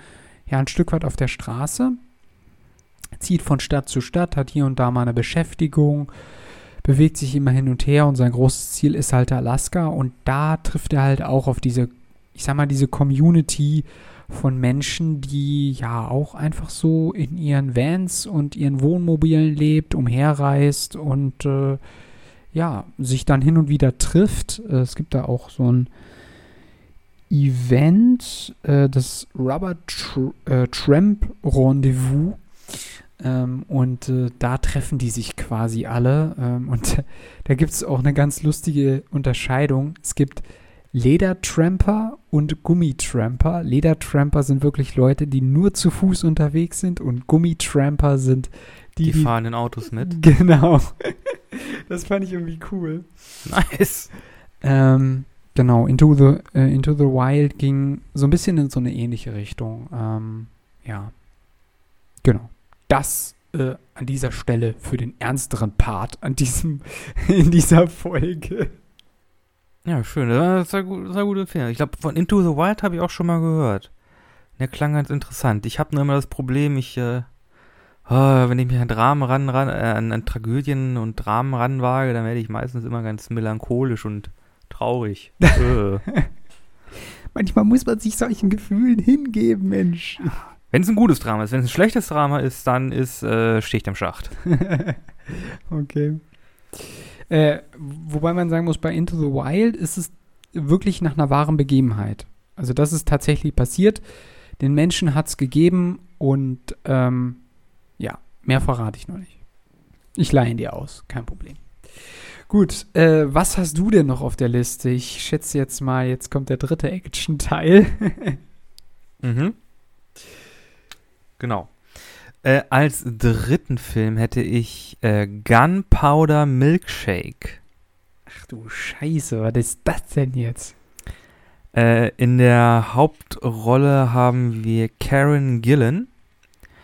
ja, ein Stück weit auf der Straße. Zieht von Stadt zu Stadt, hat hier und da mal eine Beschäftigung, bewegt sich immer hin und her und sein großes Ziel ist halt Alaska und da trifft er halt auch auf diese, ich sag mal, diese Community von Menschen, die ja auch einfach so in ihren Vans und ihren Wohnmobilen lebt, umherreist und äh, ja, sich dann hin und wieder trifft. Äh, es gibt da auch so ein Event, äh, das Rubber Tr äh, Tramp Rendezvous. Ähm, und äh, da treffen die sich quasi alle. Ähm, und da gibt es auch eine ganz lustige Unterscheidung. Es gibt Ledertramper und Gummitramper. Ledertramper sind wirklich Leute, die nur zu Fuß unterwegs sind und Gummitramper sind die, Die, fahren in Autos mit. Genau. Das fand ich irgendwie cool. Nice. Ähm, genau, Into the, äh, Into the Wild ging so ein bisschen in so eine ähnliche Richtung. Ähm, ja. Genau. Das äh, an dieser Stelle für den ernsteren Part an diesem, in dieser Folge. Ja, schön. Das war gut, das war gut Empfehlung. Ich glaube, von Into the Wild habe ich auch schon mal gehört. Der klang ganz interessant. Ich habe nur immer das Problem, ich, äh, oh, wenn ich mich an Dramen ran, ran äh, an, an Tragödien und Dramen ranwage, dann werde ich meistens immer ganz melancholisch und traurig. Äh. Manchmal muss man sich solchen Gefühlen hingeben, Mensch. Wenn es ein gutes Drama ist, wenn es ein schlechtes Drama ist, dann ist äh, Sticht im Schacht. okay. Äh, wobei man sagen muss, bei Into the Wild ist es wirklich nach einer wahren Begebenheit. Also das ist tatsächlich passiert. Den Menschen hat es gegeben und ähm, ja, mehr verrate ich noch nicht. Ich leihe ihn dir aus, kein Problem. Gut, äh, was hast du denn noch auf der Liste? Ich schätze jetzt mal, jetzt kommt der dritte Action-Teil. Mhm. Genau. Äh, als dritten Film hätte ich äh, Gunpowder Milkshake. Ach du Scheiße, was ist das denn jetzt? Äh, in der Hauptrolle haben wir Karen Gillan,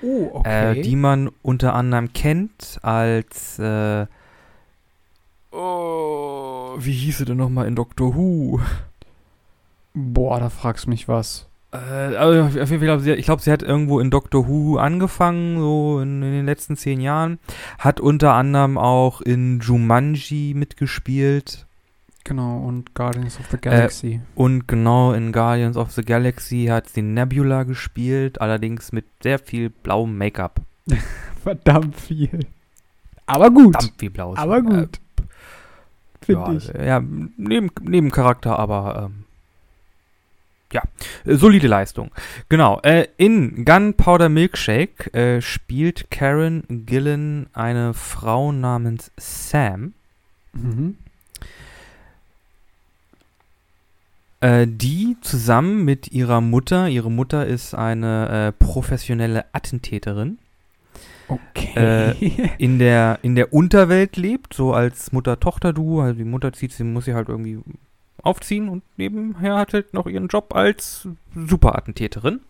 Oh, okay. äh, die man unter anderem kennt als äh, oh, wie hieß sie denn nochmal in Doctor Who? Boah, da fragst du mich was. Äh, also auf jeden Fall, ich glaube, sie hat irgendwo in Doctor Who angefangen, so in, in den letzten zehn Jahren. Hat unter anderem auch in Jumanji mitgespielt. Genau, und Guardians of the Galaxy. Und genau in Guardians of the Galaxy hat sie Nebula gespielt, allerdings mit sehr viel blauem Make-up. Verdammt viel. Aber gut. Verdammt wie blau. aber gut. Finde ja, ich. ja, neben, Nebencharakter, aber ähm, ja, äh, solide Leistung. Genau, äh, in Gunpowder Milkshake äh, spielt Karen Gillan eine Frau namens Sam, Mhm. äh, die zusammen mit ihrer Mutter, ihre Mutter ist eine äh, professionelle Attentäterin, Okay. in der, in der Unterwelt lebt, so als Mutter-Tochter-Duo. Also die Mutter zieht sie, muss sie halt irgendwie aufziehen und nebenher hat halt noch ihren Job als Superattentäterin.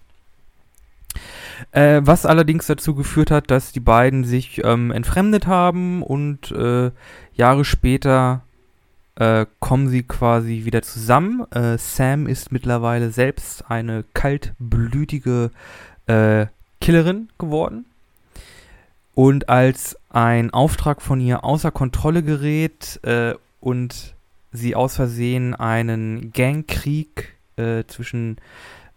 Äh, was allerdings dazu geführt hat, dass die beiden sich ähm, entfremdet haben und äh, Jahre später äh, kommen sie quasi wieder zusammen. Äh, Sam ist mittlerweile selbst eine kaltblütige äh, Killerin geworden. Und als ein Auftrag von ihr außer Kontrolle gerät äh, und sie aus Versehen einen Gangkrieg äh, zwischen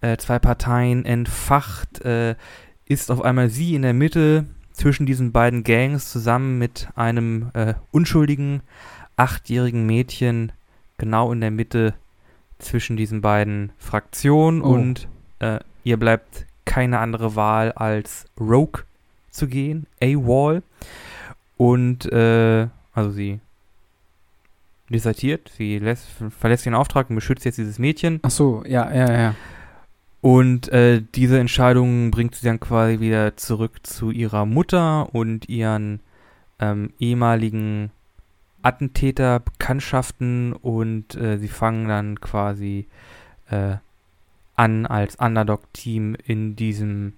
äh, zwei Parteien entfacht, äh, ist auf einmal sie in der Mitte zwischen diesen beiden Gangs zusammen mit einem äh, unschuldigen achtjährigen Mädchen genau in der Mitte zwischen diesen beiden Fraktionen Oh. und äh, ihr bleibt keine andere Wahl als Rogue zu gehen, AWOL. Und äh, also sie desertiert, sie lässt, verlässt den Auftrag und beschützt jetzt dieses Mädchen. Ach so, ja, ja, ja. Und äh, diese Entscheidung bringt sie dann quasi wieder zurück zu ihrer Mutter und ihren ähm, ehemaligen Attentäterbekanntschaften und äh, sie fangen dann quasi äh, an als Underdog-Team in diesem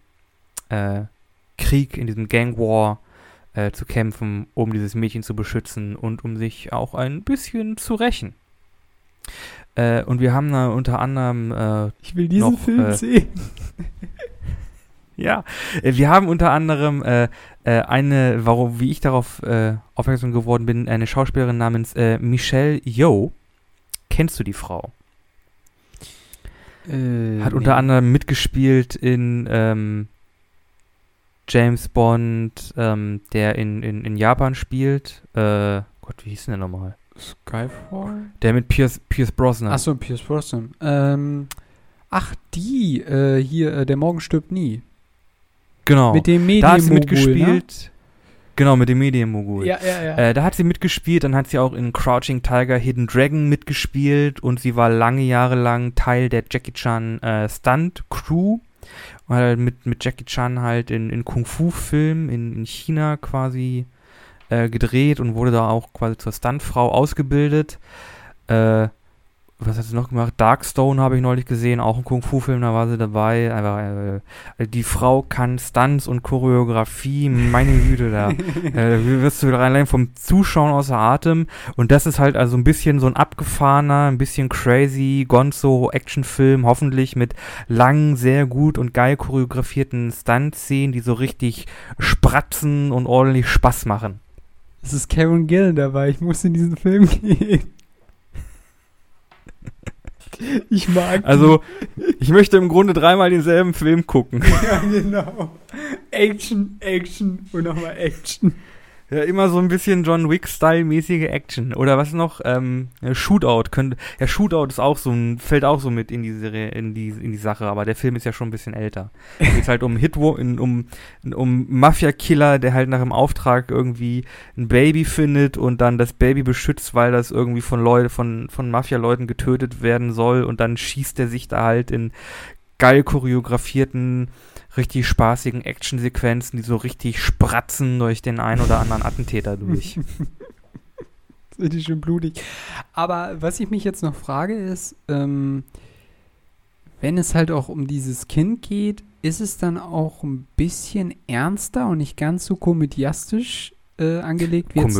äh, Krieg, in diesem Gang War äh, zu kämpfen, um dieses Mädchen zu beschützen und um sich auch ein bisschen zu rächen. Äh, und wir haben da unter anderem. Äh, ich will diesen noch, Film äh, sehen. ja, äh, wir haben unter anderem äh, eine, warum, wie ich darauf aufmerksam geworden bin, eine Schauspielerin namens Michelle Yeoh. Kennst du die Frau? Hat unter anderem mitgespielt in ähm, James Bond, ähm, der in, in, in Japan spielt. Äh, Gott, wie hieß denn der nochmal? Skyfall? Der mit Pierce, Pierce Brosnan. Achso, Pierce Brosnan. Ähm, ach, die, äh, hier, äh, der Morgen stirbt nie. genau. Mit dem da hat sie Medienmogul, mitgespielt. Genau, mit dem Medienmogul. Ne? Ja, ja, ja. Äh, da hat sie mitgespielt, dann hat sie auch in Crouching Tiger, Hidden Dragon mitgespielt und sie war lange Jahre lang Teil der Jackie Chan äh, Stunt Crew. Und hat mit, mit Jackie Chan halt in, in Kung-Fu-Filmen in, in China quasi äh, gedreht und wurde da auch quasi zur Stuntfrau ausgebildet. Äh, was hat sie noch gemacht? Darkstone habe ich neulich gesehen, auch ein Kung-Fu-Film, da war sie dabei. Einfach, äh, die Frau kann Stunts und Choreografie, meine Güte, da äh, wirst du allein vom Zuschauen außer Atem. Und das ist halt also ein bisschen so ein abgefahrener, ein bisschen crazy Gonzo-Actionfilm, hoffentlich mit langen, sehr gut und geil choreografierten Stunt-Szenen, die so richtig spratzen und ordentlich Spaß machen. Es ist Karen Gillen dabei. Ich muss in diesen Film gehen. Ich mag. Also, ich möchte im Grunde dreimal denselben Film gucken. Ja, genau. Action, Action und nochmal Action. Ja, immer so ein bisschen John Wick-Style-mäßige Action. Oder was noch? Ähm, ja, Shootout. Könnte, ja, Shootout ist auch so ein, fällt auch so mit in die, Serie, in die, in die Sache, aber der Film ist ja schon ein bisschen älter. Es geht halt um Hit, um, um Mafia-Killer, der halt nach dem Auftrag irgendwie ein Baby findet und dann das Baby beschützt, weil das irgendwie von Leute, von, von Mafia-Leuten getötet werden soll und dann schießt er sich da halt in geil choreografierten richtig spaßigen Actionsequenzen, die so richtig spratzen durch den ein oder anderen Attentäter durch. Das ist richtig schön blutig. Aber was ich mich jetzt noch frage ist, ähm, wenn es halt auch um dieses Kind geht, ist es dann auch ein bisschen ernster und nicht ganz so komödiastisch äh, angelegt wie jetzt-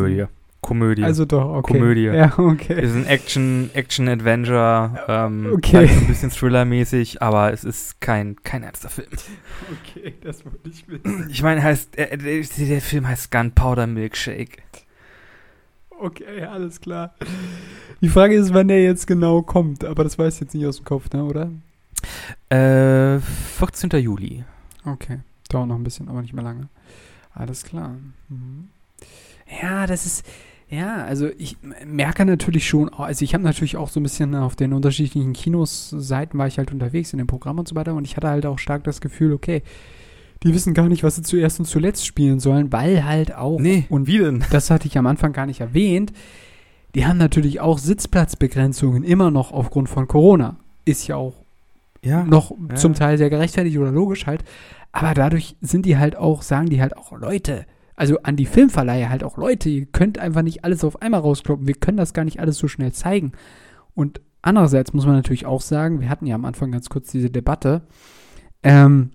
Komödie. Also doch, okay. Komödie. Ja, okay. ist ein Action, Action-Adventure, ähm, Okay. halt ein bisschen Thriller-mäßig, aber es ist kein, kein ernster Film. Okay, das wollte ich wissen. Ich meine, heißt, äh, der, der Film heißt Gunpowder Milkshake. Okay, alles klar. Die Frage ist, wann der jetzt genau kommt, aber das weiß ich jetzt nicht aus dem Kopf, ne, oder? Äh, 14. Juli. Okay, dauert noch ein bisschen, aber nicht mehr lange. Alles klar. Mhm. Ja, das ist, ja, also ich merke natürlich schon, also ich habe natürlich auch so ein bisschen auf den unterschiedlichen Kinos, Seiten war ich halt unterwegs in dem Programm und so weiter und ich hatte halt auch stark das Gefühl, okay, die wissen gar nicht, was sie zuerst und zuletzt spielen sollen, weil halt auch, Nee, und wie denn? das hatte ich am Anfang gar nicht erwähnt, die haben natürlich auch Sitzplatzbegrenzungen immer noch aufgrund von Corona. Ist ja auch Ja. noch Ja. zum Teil sehr gerechtfertigt oder logisch halt. Aber dadurch sind die halt auch, sagen die halt auch, Leute, also an die Filmverleiher halt auch, Leute, ihr könnt einfach nicht alles auf einmal rauskloppen. Wir können das gar nicht alles so schnell zeigen. Und andererseits muss man natürlich auch sagen, wir hatten ja am Anfang ganz kurz diese Debatte, ähm,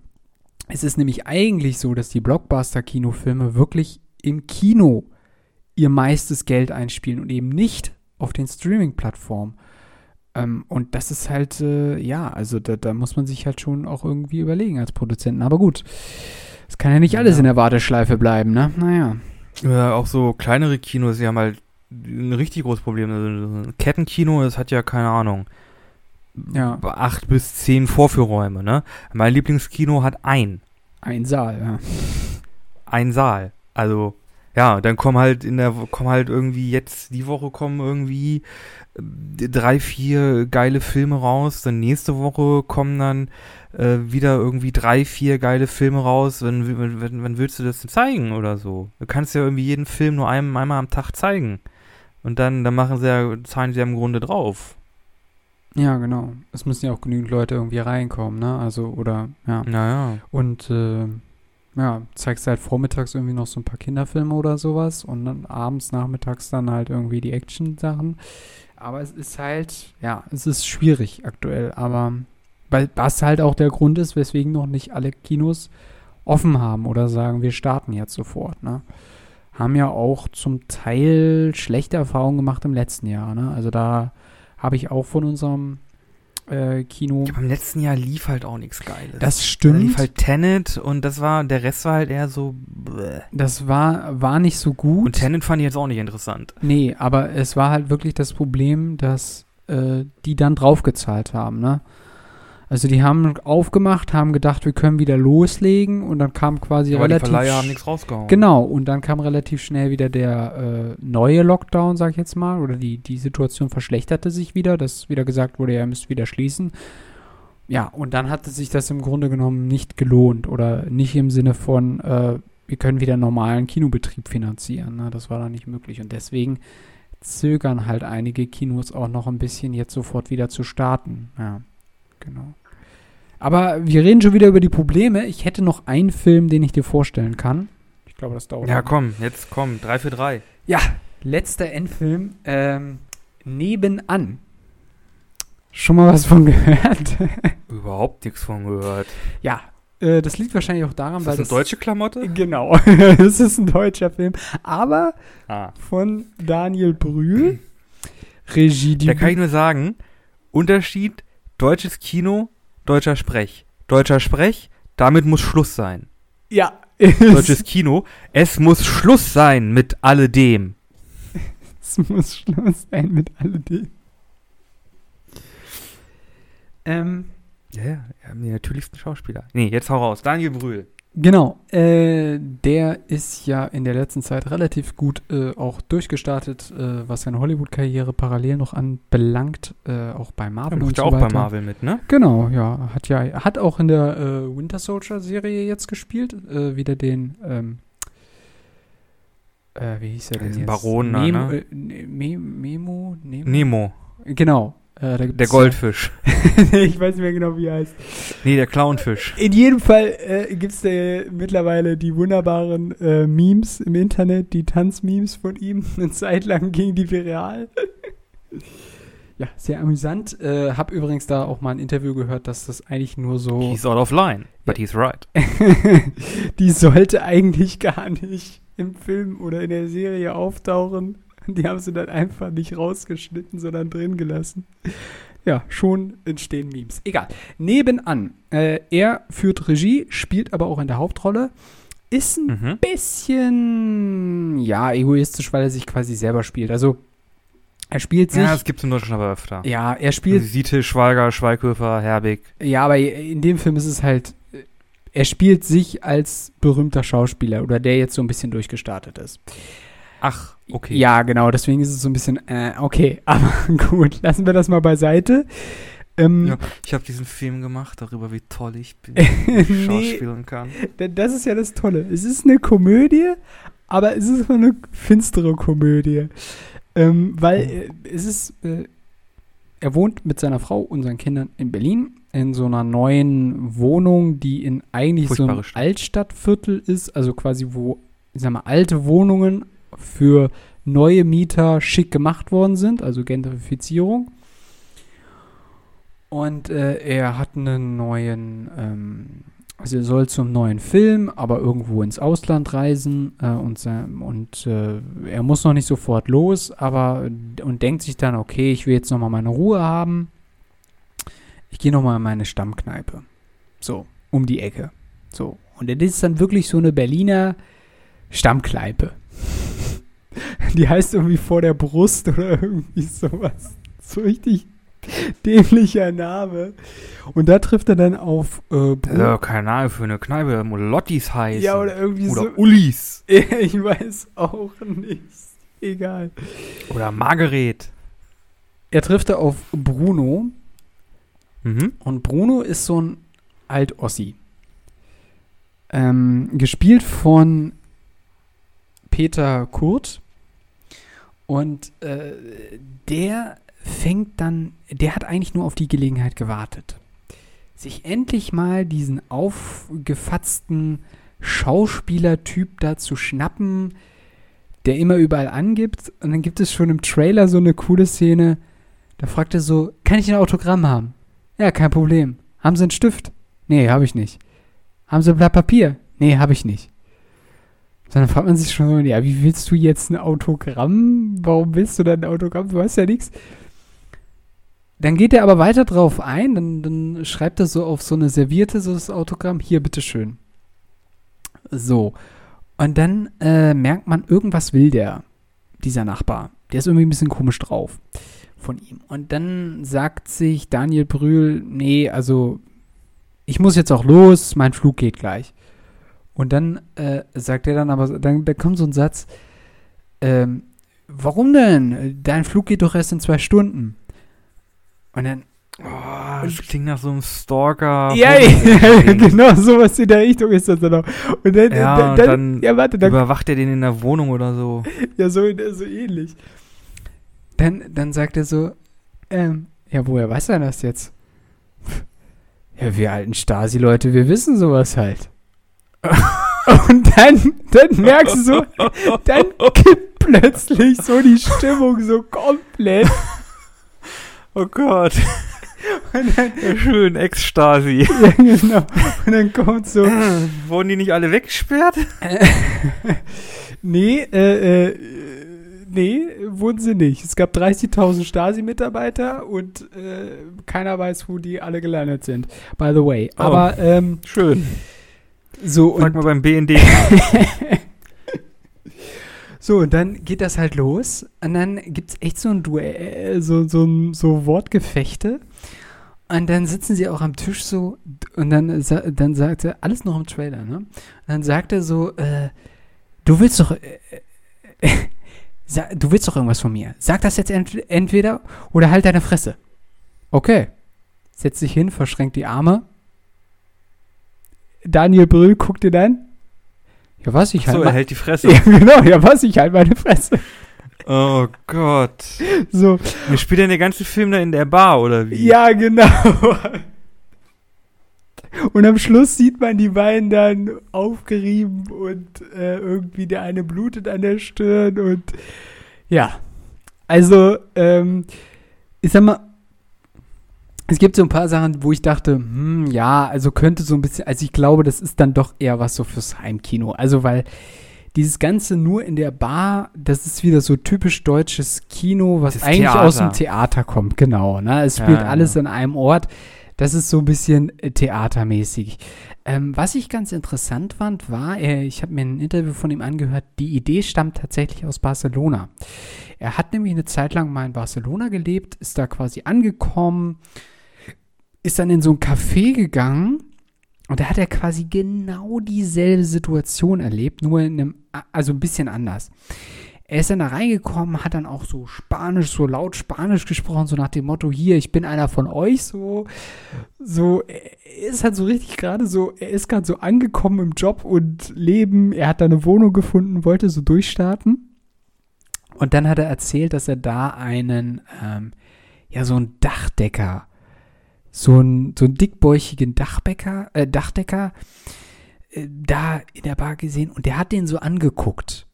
es ist nämlich eigentlich so, dass die Blockbuster-Kinofilme wirklich im Kino ihr meistes Geld einspielen und eben nicht auf den Streaming-Plattformen. Ähm, und das ist halt, äh, ja, also da, da muss man sich halt schon auch irgendwie überlegen als Produzenten. Aber gut, es kann ja nicht alles Ja. in der Warteschleife bleiben, ne? Naja. Ja, auch so kleinere Kinos, die haben halt ein richtig großes Problem. Also ein Kettenkino, das hat ja keine Ahnung. Ja. Acht bis zehn Vorführräume, ne? Mein Lieblingskino hat ein. Ein Saal, ja. Ein Saal. Also, ja, dann kommen halt in der, kommen halt irgendwie jetzt, die Woche kommen irgendwie drei, vier geile Filme raus. Dann nächste Woche kommen dann äh, wieder irgendwie drei, vier geile Filme raus. Wann, wann, wann, willst du das denn zeigen oder so? Du kannst ja irgendwie jeden Film nur einem, einmal am Tag zeigen. Und dann, dann machen sie ja, zahlen sie ja im Grunde drauf. Ja, genau. Es müssen ja auch genügend Leute irgendwie reinkommen, ne? Also, oder, ja. Naja. Und, äh, ja, zeigst halt vormittags irgendwie noch so ein paar Kinderfilme oder sowas und dann abends, nachmittags dann halt irgendwie die Action-Sachen. Aber es ist halt, ja, es ist schwierig aktuell, aber Weil das halt auch der Grund ist, weswegen noch nicht alle Kinos offen haben oder sagen, wir starten jetzt sofort. Ne? Haben ja auch zum Teil schlechte Erfahrungen gemacht im letzten Jahr. Ne? Also da habe ich auch von unserem äh, Kino. Ja, beim letzten Jahr lief halt auch nichts Geiles. Das Da stimmt. lief halt Tenet und das war, der Rest war halt eher so. Bäh. das war, war nicht so gut. Und Tenet fand ich jetzt auch nicht interessant. Nee, aber es war halt wirklich das Problem, dass äh, die dann draufgezahlt haben, ne? Also die haben aufgemacht, haben gedacht, wir können wieder loslegen und dann kam quasi Aber die relativ Verleiher sch- haben nichts rausgehauen. Genau, und dann kam relativ schnell wieder der äh, neue Lockdown, sag ich jetzt mal, oder die, die Situation verschlechterte sich wieder, dass wieder gesagt wurde, ja, ihr müsst wieder schließen. Ja, und dann hatte sich das im Grunde genommen nicht gelohnt oder nicht im Sinne von, äh, wir können wieder normalen Kinobetrieb finanzieren. Ne? Das war dann nicht möglich und deswegen zögern halt einige Kinos auch noch ein bisschen jetzt sofort wieder zu starten. Ja, genau. Aber wir reden schon wieder über die Probleme. Ich hätte noch einen Film, den ich dir vorstellen kann. Ich glaube, das dauert. Ja, noch. komm, jetzt komm, 3 für 3. Ja, letzter Endfilm. Ähm, nebenan. Schon mal was von gehört? Überhaupt nichts von gehört. ja, äh, das liegt wahrscheinlich auch daran, Ist weil das eine deutsche Klamotte? Genau, das ist ein deutscher Film, aber Ah. von Daniel Brühl. Regie Da kann ich nur sagen, Unterschied, deutsches Kino, deutscher Sprech. Deutscher Sprech, damit muss Schluss sein. Ja, Deutsches Kino, es muss Schluss sein mit alledem. Es muss Schluss sein mit alledem. Ähm, Ja, ja, wir haben die natürlichsten Schauspieler. Nee, jetzt hau raus. Daniel Brühl. Genau. Äh, der ist ja in der letzten Zeit relativ gut äh, auch durchgestartet, äh, was seine Hollywood-Karriere parallel noch anbelangt, äh, auch bei Er Marvel macht und ja so auch bei weiter. Marvel mit, ne? Genau, ja. Hat ja, hat auch in der äh, Winter Soldier-Serie jetzt gespielt, äh, wieder den, ähm, äh, wie hieß er denn Diesen jetzt? Baron da, Memo, ne? äh, Ne- Me Memo? Nemo? Nemo, Genau. Äh, der Goldfisch. ich weiß nicht mehr genau, wie er heißt. Nee, der Clownfisch. In jedem Fall äh, gibt es da mittlerweile die wunderbaren äh, Memes im Internet, die Tanzmemes von ihm. Eine Zeit lang gingen die viral. ja, sehr amüsant. Äh, hab übrigens da auch mal ein Interview gehört, dass das eigentlich nur so. He's out of line, but he's right. die sollte eigentlich gar nicht im Film oder in der Serie auftauchen. Die haben sie dann einfach nicht rausgeschnitten, sondern drin gelassen. Ja, schon entstehen Memes. Egal. Nebenan. Äh, er führt Regie, spielt aber auch in der Hauptrolle. Ist ein Mhm. bisschen, ja, egoistisch, weil er sich quasi selber spielt. Also, er spielt sich. Ja, das gibt's in Deutschland aber öfter. ja, er spielt Siete, Schweiger, Schweighöfer, Herbig. Ja, aber in dem Film ist es halt, äh, er spielt sich als berühmter Schauspieler oder der jetzt so ein bisschen durchgestartet ist. Ach, okay. Ja, genau, deswegen ist es so ein bisschen, äh, okay, aber gut, lassen wir das mal beiseite. Ähm, Ja, ich habe diesen Film gemacht, darüber, wie toll ich bin, wie ich Nee. schauspielen kann. das ist ja das Tolle. Es ist eine Komödie, aber es ist eine finstere Komödie. Ähm, weil äh, es ist, äh, er wohnt mit seiner Frau und seinen Kindern in Berlin in so einer neuen Wohnung, die in eigentlich so einem Stadt. Altstadtviertel ist, also quasi wo, ich sag mal, alte Wohnungen für neue Mieter schick gemacht worden sind, also Gentrifizierung. Und äh, er hat einen neuen, ähm, also er soll zum neuen Film, aber irgendwo ins Ausland reisen äh, und, und äh, er muss noch nicht sofort los, aber und denkt sich dann, okay, ich will jetzt noch mal meine Ruhe haben. Ich gehe noch mal in meine Stammkneipe. So, um die Ecke. So. Und das ist dann wirklich so eine Berliner Stammkneipe. Die heißt irgendwie vor der Brust oder irgendwie sowas. So richtig dämlicher Name. Und da trifft er dann auf äh, ja kein Name für eine Kneipe, da muss Lottis heißen. Ja, oder irgendwie Oder so. Ullis. ich weiß auch nicht. Egal. Oder Margaret. Er trifft da auf Bruno. Mhm. Und Bruno ist so ein Alt-Ossi. Ähm, gespielt von Peter Kurt. Und äh, der fängt dann, der hat eigentlich nur auf die Gelegenheit gewartet, sich endlich mal diesen aufgefatzten Schauspielertyp da zu schnappen, der immer überall angibt. Und dann gibt es schon im Trailer so eine coole Szene, da fragt er so, kann ich ein Autogramm haben? Ja, kein Problem. Haben Sie einen Stift? Nee, habe ich nicht. Haben Sie ein Blatt Papier? Nee, habe ich nicht. Dann fragt man sich schon so, ja, wie willst du jetzt ein Autogramm? Warum willst du dann ein Autogramm? Du hast ja nichts. Dann geht er aber weiter drauf ein, dann, dann schreibt er so auf so eine Servierte so das Autogramm, hier, bitteschön. So. Und dann äh, merkt man, irgendwas will der, dieser Nachbar. Der ist irgendwie ein bisschen komisch drauf von ihm. Und dann sagt sich Daniel Brühl, nee, also ich muss jetzt auch los, mein Flug geht gleich. Und dann äh, sagt er dann aber, dann da kommt so ein Satz, ähm, warum denn? Dein Flug geht doch erst in zwei Stunden. Und dann. Oh, das klingt nach so einem Stalker. Ja, ja genau, sowas in der Richtung ist das dann auch. Und dann, ja, dann, dann, dann ja, warte, dann, überwacht er den in der Wohnung oder so. ja, so, so ähnlich. Dann, dann sagt er so, ähm, ja, woher weiß er das jetzt? Ja, wir alten Stasi-Leute, wir wissen sowas halt. Und dann, dann merkst du so, dann kippt plötzlich so die Stimmung so komplett. Oh Gott. Und dann, ja, schön, Ex-Stasi. Ja, genau. Und dann kommt so. Wurden die nicht alle weggesperrt? nee, äh, äh, nee, wurden sie nicht. Es gab 30.000 Stasi-Mitarbeiter und äh, keiner weiß, wo die alle gelandet sind. By the way. Oh, Aber, ähm, schön. So, Frag mal beim BND. So, und dann geht das halt los. Und dann gibt es echt so ein Duell, so, so, so Wortgefechte. Und dann sitzen sie auch am Tisch so und dann, dann sagt er, alles noch im Trailer, ne? Und dann sagt er so, äh, du willst doch, äh, äh, du willst doch irgendwas von mir. Sag das jetzt ent entweder oder halt deine Fresse. Okay. Setzt sich hin, verschränkt die Arme. Daniel Brüll guckt dir dann. Ja, was ich halt. So, er hält die Fresse. Ja, genau, ja, was ich halt meine Fresse. Oh Gott. So. Wir spielt ja den ganzen Film da in der Bar, oder wie? Ja, genau. Und am Schluss sieht man die beiden dann aufgerieben und äh, irgendwie der eine blutet an der Stirn und ja. Also, ähm, ich sag mal, es gibt so ein paar Sachen, wo ich dachte, hm, ja, also könnte so ein bisschen, also ich glaube, das ist dann doch eher was so fürs Heimkino. Also, weil dieses Ganze nur in der Bar, das ist wieder so typisch deutsches Kino, was das eigentlich Theater. aus dem Theater kommt, genau. Ne? Es spielt ja, alles ja. an einem Ort. Das ist so ein bisschen äh, theatermäßig. Ähm, was ich ganz interessant fand, war, äh, ich habe mir ein Interview von ihm angehört, die Idee stammt tatsächlich aus Barcelona. Er hat nämlich eine Zeit lang mal in Barcelona gelebt, ist da quasi angekommen, ist dann in so ein Café gegangen und da hat er quasi genau dieselbe Situation erlebt, nur in einem, also ein bisschen anders. Er ist dann da reingekommen, hat dann auch so Spanisch, so laut Spanisch gesprochen, so nach dem Motto, hier, ich bin einer von euch, so, so, er ist halt so richtig gerade so, er ist gerade so angekommen im Job und Leben, er hat da eine Wohnung gefunden, wollte so durchstarten. Und dann hat er erzählt, dass er da einen, ähm, ja, so einen Dachdecker so einen, so einen dickbäuchigen Dachbäcker, äh, Dachdecker äh, da in der Bar gesehen und der hat den so angeguckt.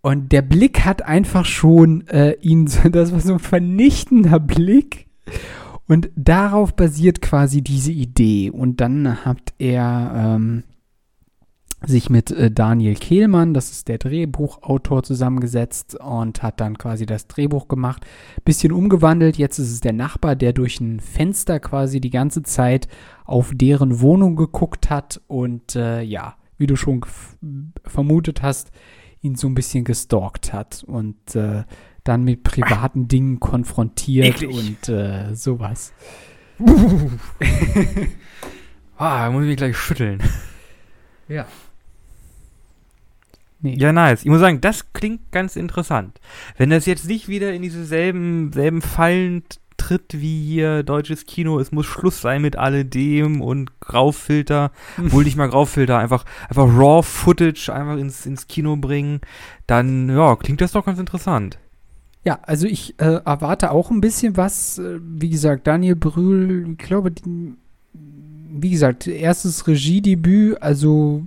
Und der Blick hat einfach schon äh, ihn, das war so ein vernichtender Blick. Und darauf basiert quasi diese Idee. Und dann hat er ähm, sich mit äh, Daniel Kehlmann, das ist der Drehbuchautor, zusammengesetzt und hat dann quasi das Drehbuch gemacht, bisschen umgewandelt. Jetzt ist es der Nachbar, der durch ein Fenster quasi die ganze Zeit auf deren Wohnung geguckt hat und äh, ja, wie du schon vermutet hast, ihn so ein bisschen gestalkt hat und äh, dann mit privaten Dingen konfrontiert Eklig. und äh, sowas. ah, muss ich mich gleich schütteln. Ja. Nee. Ja, nice. Ich muss sagen, das klingt ganz interessant. Wenn das jetzt nicht wieder in diese selben, selben Fallen tritt wie hier deutsches Kino, es muss Schluss sein mit alledem und Graufilter, wohl nicht mal Graufilter, einfach, einfach Raw Footage einfach ins, ins Kino bringen, dann, ja, klingt das doch ganz interessant. Ja, also ich äh, erwarte auch ein bisschen was. Äh, wie gesagt, Daniel Brühl, ich glaube, die, wie gesagt, erstes Regiedebüt, also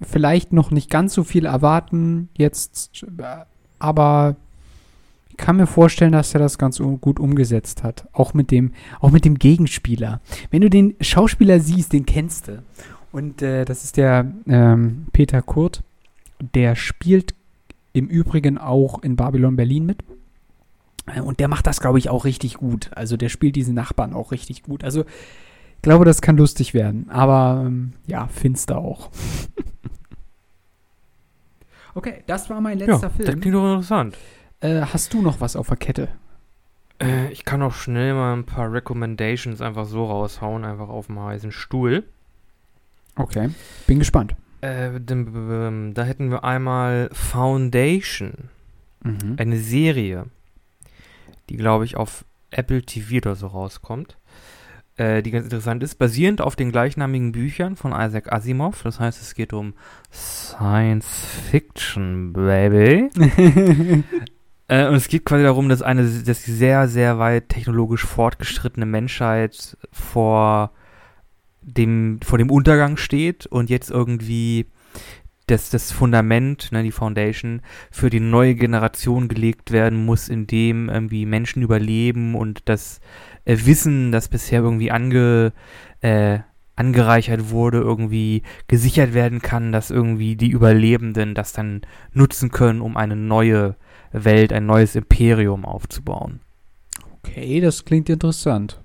vielleicht noch nicht ganz so viel erwarten jetzt, aber ich kann mir vorstellen, dass er das ganz gut umgesetzt hat. Auch mit dem, auch mit dem Gegenspieler. Wenn du den Schauspieler siehst, den kennst du. Und äh, das ist der ähm, Peter Kurt. Der spielt im Übrigen auch in Babylon Berlin mit. Äh, Und der macht das, glaube ich, auch richtig gut. Also der spielt diesen Nachbarn auch richtig gut. Also glaube, das kann lustig werden. Aber ähm, ja, finster auch. okay, das war mein Ja, letzter das Film. klingt doch interessant. Äh, hast du noch was auf der Kette? Äh, ich kann auch schnell mal ein paar Recommendations einfach so raushauen, einfach auf dem heißen Stuhl. Okay, bin gespannt. Äh, ähm, da hätten wir einmal Foundation, Mhm. eine Serie, die glaube ich auf Apple TV oder so rauskommt, äh, die ganz interessant ist, basierend auf den gleichnamigen Büchern von Isaac Asimov. Das heißt, es geht um Science Fiction, Baby. Äh, und es geht quasi darum, dass eine dass die sehr, sehr weit technologisch fortgeschrittene Menschheit vor dem, vor dem Untergang steht und jetzt irgendwie das, das Fundament, ne, die Foundation, für die neue Generation gelegt werden muss, in dem irgendwie Menschen überleben und das äh, Wissen, das bisher irgendwie ange, äh, angereichert wurde, irgendwie gesichert werden kann, dass irgendwie die Überlebenden das dann nutzen können, um eine neue Welt, ein neues Imperium aufzubauen. Okay, das klingt interessant.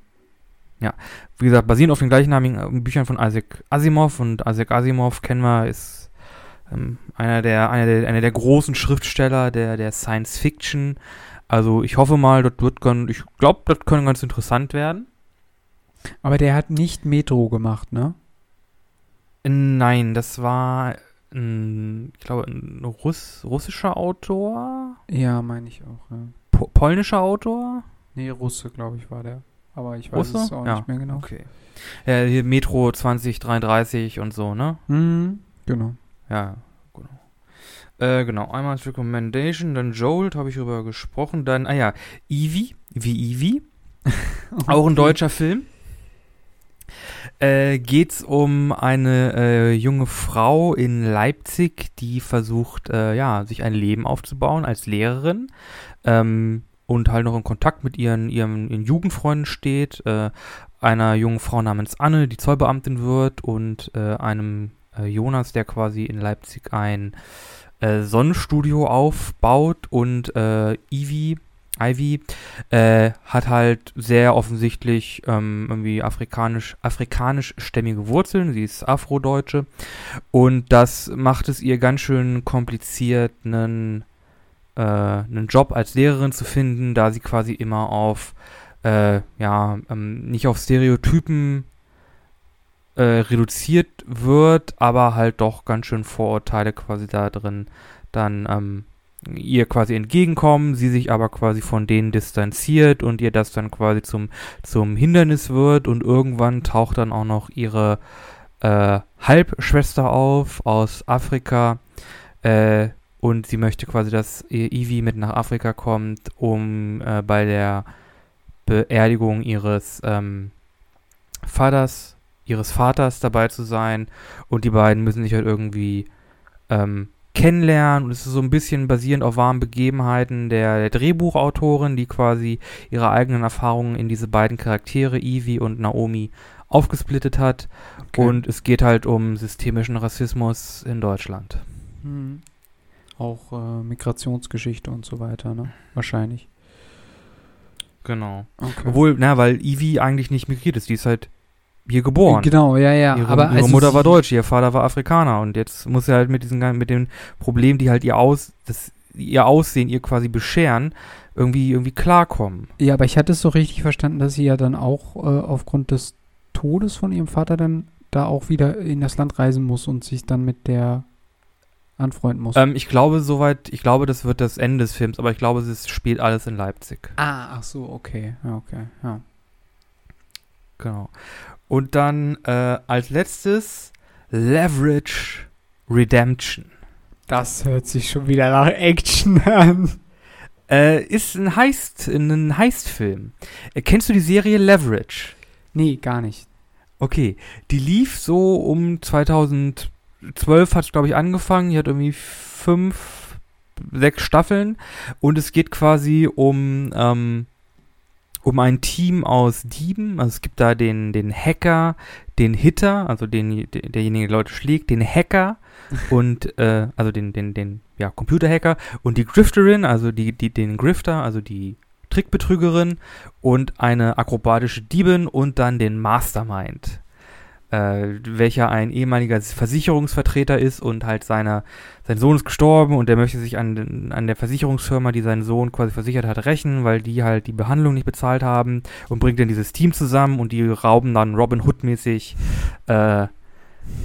Wie gesagt, basierend auf den gleichnamigen äh, Büchern von Isaac Asimov und Isaac Asimov kennen wir, ist ähm, einer, der, einer, der, einer der großen Schriftsteller der, der Science Fiction. Also ich hoffe mal, das wird ganz, ich glaube, das könnte ganz interessant werden. Aber der hat nicht Metro gemacht, ne? Nein, das war, ein, ich glaube, ein Russ, russischer Autor, Ja, meine ich auch. Ja. po polnischer Autor. Nee, Russe, glaube ich, war der. Aber ich weiß Russe? es auch Ja, nicht mehr genau. Okay. Ja, hier Metro 2033 und so, ne? Mhm, genau. Ja. Äh, genau, einmal als Recommendation, dann Jolt, habe ich drüber gesprochen, dann, ah ja, Eevee, wie Eevee, auch ein deutscher Film. Äh, geht's um eine äh, junge Frau in Leipzig, die versucht, äh, ja, sich ein Leben aufzubauen als Lehrerin ähm, und halt noch in Kontakt mit ihren, ihren, ihren Jugendfreunden steht, äh, einer jungen Frau namens Anne, die Zollbeamtin wird und äh, einem Jonas, der quasi in Leipzig ein äh, Sonnenstudio aufbaut und äh, Ivy, Ivy äh, hat halt sehr offensichtlich ähm, irgendwie afrikanisch, afrikanischstämmige Wurzeln. Sie ist Afrodeutsche und das macht es ihr ganz schön kompliziert, einen, äh, einen Job als Lehrerin zu finden, da sie quasi immer auf äh, ja ähm, nicht auf Stereotypen äh, reduziert wird, aber halt doch ganz schön Vorurteile quasi da drin dann ähm, ihr quasi entgegenkommen, sie sich aber quasi von denen distanziert und ihr das dann quasi zum, zum Hindernis wird und irgendwann taucht dann auch noch ihre äh, Halbschwester auf aus Afrika äh, und sie möchte quasi, dass ihr Ivy mit nach Afrika kommt, um äh, bei der Beerdigung ihres ähm, Vaters, ihres Vaters dabei zu sein und die beiden müssen sich halt irgendwie ähm, kennenlernen und es ist so ein bisschen basierend auf wahren Begebenheiten der, der Drehbuchautorin, die quasi ihre eigenen Erfahrungen in diese beiden Charaktere, Ivy und Naomi, aufgesplittet hat. Okay. Und es geht halt um systemischen Rassismus in Deutschland. Mhm. Auch äh, Migrationsgeschichte und so weiter, ne? Wahrscheinlich. Genau. Okay. Obwohl, na, weil Ivy eigentlich nicht migriert ist, die ist halt hier geboren. Genau, ja, ja. Ihre, aber ihre also Mutter war Deutsch, ihr Vater war Afrikaner und jetzt muss sie halt mit diesen mit dem Problem, die halt ihr aus das ihr Aussehen ihr quasi bescheren, irgendwie irgendwie klarkommen. Ja, aber ich hatte es so richtig verstanden, dass sie ja dann auch äh, aufgrund des Todes von ihrem Vater dann da auch wieder in das Land reisen muss und sich dann mit der anfreunden muss. Ähm, ich glaube soweit, ich glaube, das wird das Ende des Films, aber ich glaube, es spielt alles in Leipzig. ah, ach so, okay. Ja, okay. Ja. Genau. Und dann äh, als letztes Leverage Redemption. Das hört sich schon wieder nach Action an. Äh, ist ein Heist, ein Heistfilm. Äh, kennst du die Serie Leverage? Nee, gar nicht. Okay, die lief so um 2012 hat es glaube ich angefangen. Die hat irgendwie fünf sechs Staffeln und es geht quasi um, ähm, um ein Team aus Dieben. Also es gibt da den, den Hacker, den Hitter, also den, derjenige, der Leute schlägt, den Hacker und äh, also den, den, den ja, Computerhacker und die Grifterin, also die, die, den Grifter, also die Trickbetrügerin und eine akrobatische Diebin und dann den Mastermind, äh, welcher ein ehemaliger Versicherungsvertreter ist und halt seiner, sein Sohn ist gestorben und der möchte sich an, an der Versicherungsfirma, die seinen Sohn quasi versichert hat, rächen, weil die halt die Behandlung nicht bezahlt haben und bringt dann dieses Team zusammen und die rauben dann Robin Hood mäßig äh,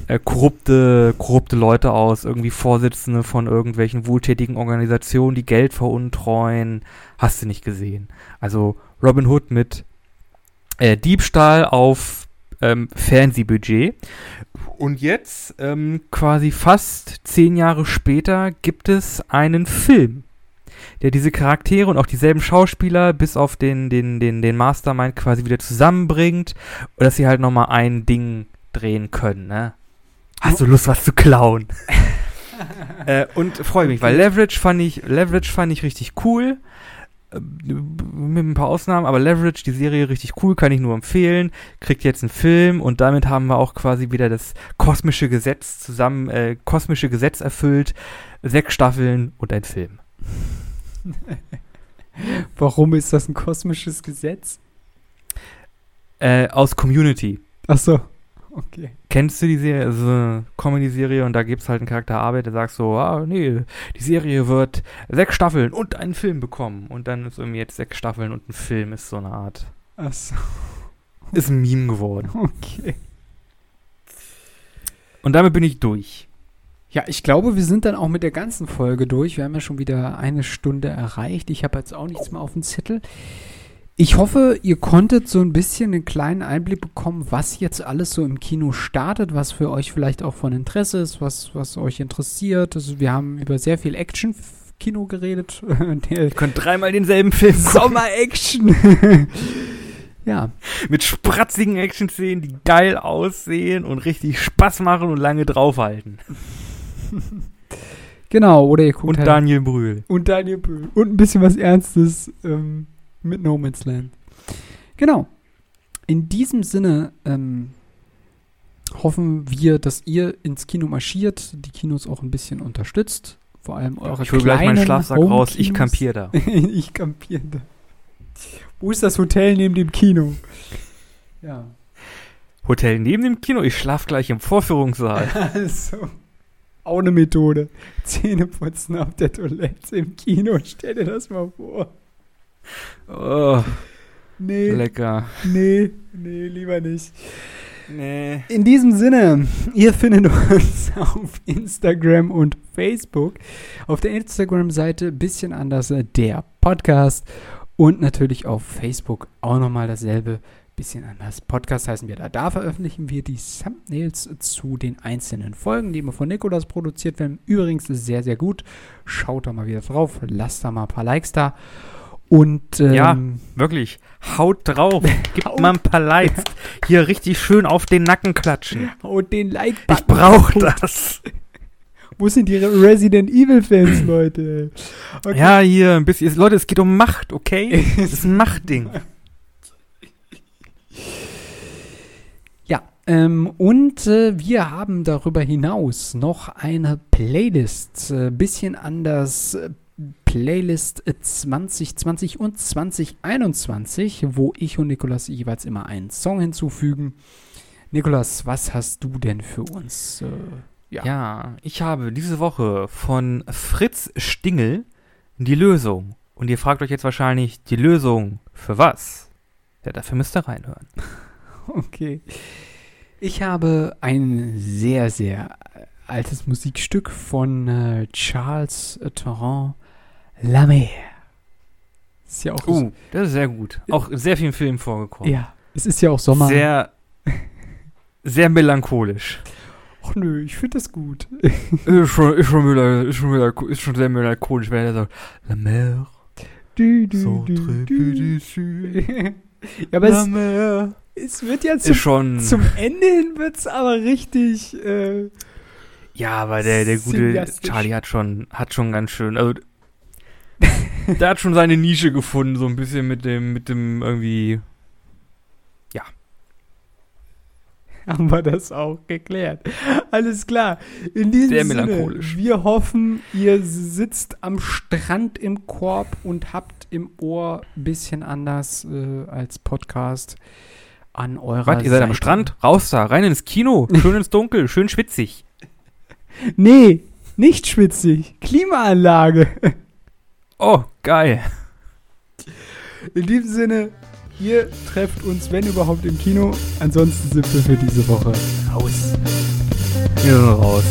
äh, korrupte, korrupte Leute aus, irgendwie Vorsitzende von irgendwelchen wohltätigen Organisationen, die Geld veruntreuen. Hast du nicht gesehen. Also Robin Hood mit äh, Diebstahl auf ähm, Fernsehbudget. Und jetzt, ähm, quasi fast zehn Jahre später, gibt es einen Film, der diese Charaktere und auch dieselben Schauspieler bis auf den, den, den, den Mastermind quasi wieder zusammenbringt, dass sie halt nochmal ein Ding drehen können, ne? Hast du Lust, was zu klauen? äh, und freue mich, weil Leverage fand ich, Leverage fand ich richtig cool. Mit ein paar Ausnahmen, aber Leverage, die Serie richtig cool, kann ich nur empfehlen. Kriegt jetzt einen Film und damit haben wir auch quasi wieder das kosmische Gesetz zusammen, äh, kosmische Gesetz erfüllt. Sechs Staffeln und ein Film. Warum ist das ein kosmisches Gesetz? Äh, aus Community. Ach so. Okay. Kennst du die Serie, also eine Comedy-Serie und da gibt es halt einen Charakter Arbeit, der sagt so, ah, nee, die Serie wird sechs Staffeln und einen Film bekommen. Und dann ist irgendwie jetzt sechs Staffeln und ein Film ist so eine Art. Ach so. Ist ein Meme geworden. Okay. Und damit bin ich durch. Ja, ich glaube, wir sind dann auch mit der ganzen Folge durch. Wir haben ja schon wieder eine Stunde erreicht. Ich habe jetzt auch nichts mehr auf dem Zettel. Ich hoffe, ihr konntet so ein bisschen einen kleinen Einblick bekommen, was jetzt alles so im Kino startet, was für euch vielleicht auch von Interesse ist, was, was euch interessiert. Also wir haben über sehr viel Action-Kino geredet. ihr könnt dreimal denselben Film Sommer-Action. ja. Mit spratzigen Action-Szenen, die geil aussehen und richtig Spaß machen und lange draufhalten. genau, oder ihr guckt Und halt Daniel Brühl. Und Daniel Brühl. Und ein bisschen was Ernstes. Ähm, mit No Man's Land. Genau. In diesem Sinne ähm, hoffen wir, dass ihr ins Kino marschiert, die Kinos auch ein bisschen unterstützt. Vor allem eure Ich hole gleich meinen Schlafsack raus, ich kampiere da. ich kampiere da. Wo ist das Hotel neben dem Kino? Ja. Hotel neben dem Kino? Ich schlaf gleich im Vorführungssaal. also, auch eine Methode. Zähne putzen auf der Toilette im Kino. Stell dir das mal vor. Oh, nee. Lecker. Nee, nee, lieber nicht. Nee. In diesem Sinne, ihr findet uns auf Instagram und Facebook. Auf der Instagram-Seite bisschen anders äh, der Podcast und natürlich auf Facebook auch nochmal dasselbe bisschen anders. Podcast heißen wir da. Da veröffentlichen wir die Thumbnails zu den einzelnen Folgen, die immer von Nikolas produziert werden. Übrigens sehr, sehr gut. Schaut da mal wieder drauf. Lasst da mal ein paar Likes da. Und ähm, ja, wirklich. Haut drauf. Gib haut. mal ein paar Likes. Hier richtig schön auf den Nacken klatschen. Haut den like Ich brauch das. Wo sind die Resident Evil Fans, Leute? Okay. Ja, hier ein bisschen. Leute, es geht um Macht, okay? Das ist ein Machtding. Ja, ähm, und äh, wir haben darüber hinaus noch eine Playlist. Äh, bisschen anders äh, Playlist 2020 und 2021, wo ich und Nikolas jeweils immer einen Song hinzufügen. Nikolas, was hast du denn für uns? Äh, ja. ja, ich habe diese Woche von Fritz Stingel die Lösung. Und ihr fragt euch jetzt wahrscheinlich, die Lösung für was? Ja, dafür müsst ihr reinhören. Okay. Ich habe ein sehr, sehr altes Musikstück von äh, Charles Torrent La Mer. Ist ja auch uh, so, das ist sehr gut. Auch in sehr vielen Filmen vorgekommen. Ja, es ist ja auch Sommer. Sehr, sehr melancholisch. Ach nö, ich finde das gut. ist, schon, ist, schon ist, schon ist schon sehr melancholisch, wenn er sagt, La Mer. Du, du, so du, du. ja, aber es, es, wird ja zum, zum Ende hin wird's aber richtig. Äh, Ja, aber der, der gute. Charlie hat schon, hat schon ganz schön, also der hat schon seine Nische gefunden, so ein bisschen mit dem, mit dem irgendwie. haben wir das auch geklärt. Alles klar. In diesem Sehr Sinne, melancholisch. wir hoffen, ihr sitzt am Strand im Korb und habt im Ohr ein bisschen anders äh, als Podcast an eurer Was, ihr seid am Seite. Strand? Raus da, rein ins Kino, schön ins Dunkel, schön schwitzig. Nee, nicht schwitzig. Klimaanlage. Oh, geil. In diesem Sinne, ihr trefft uns, wenn überhaupt, im Kino. Ansonsten sind wir für diese Woche raus. Wir sind raus.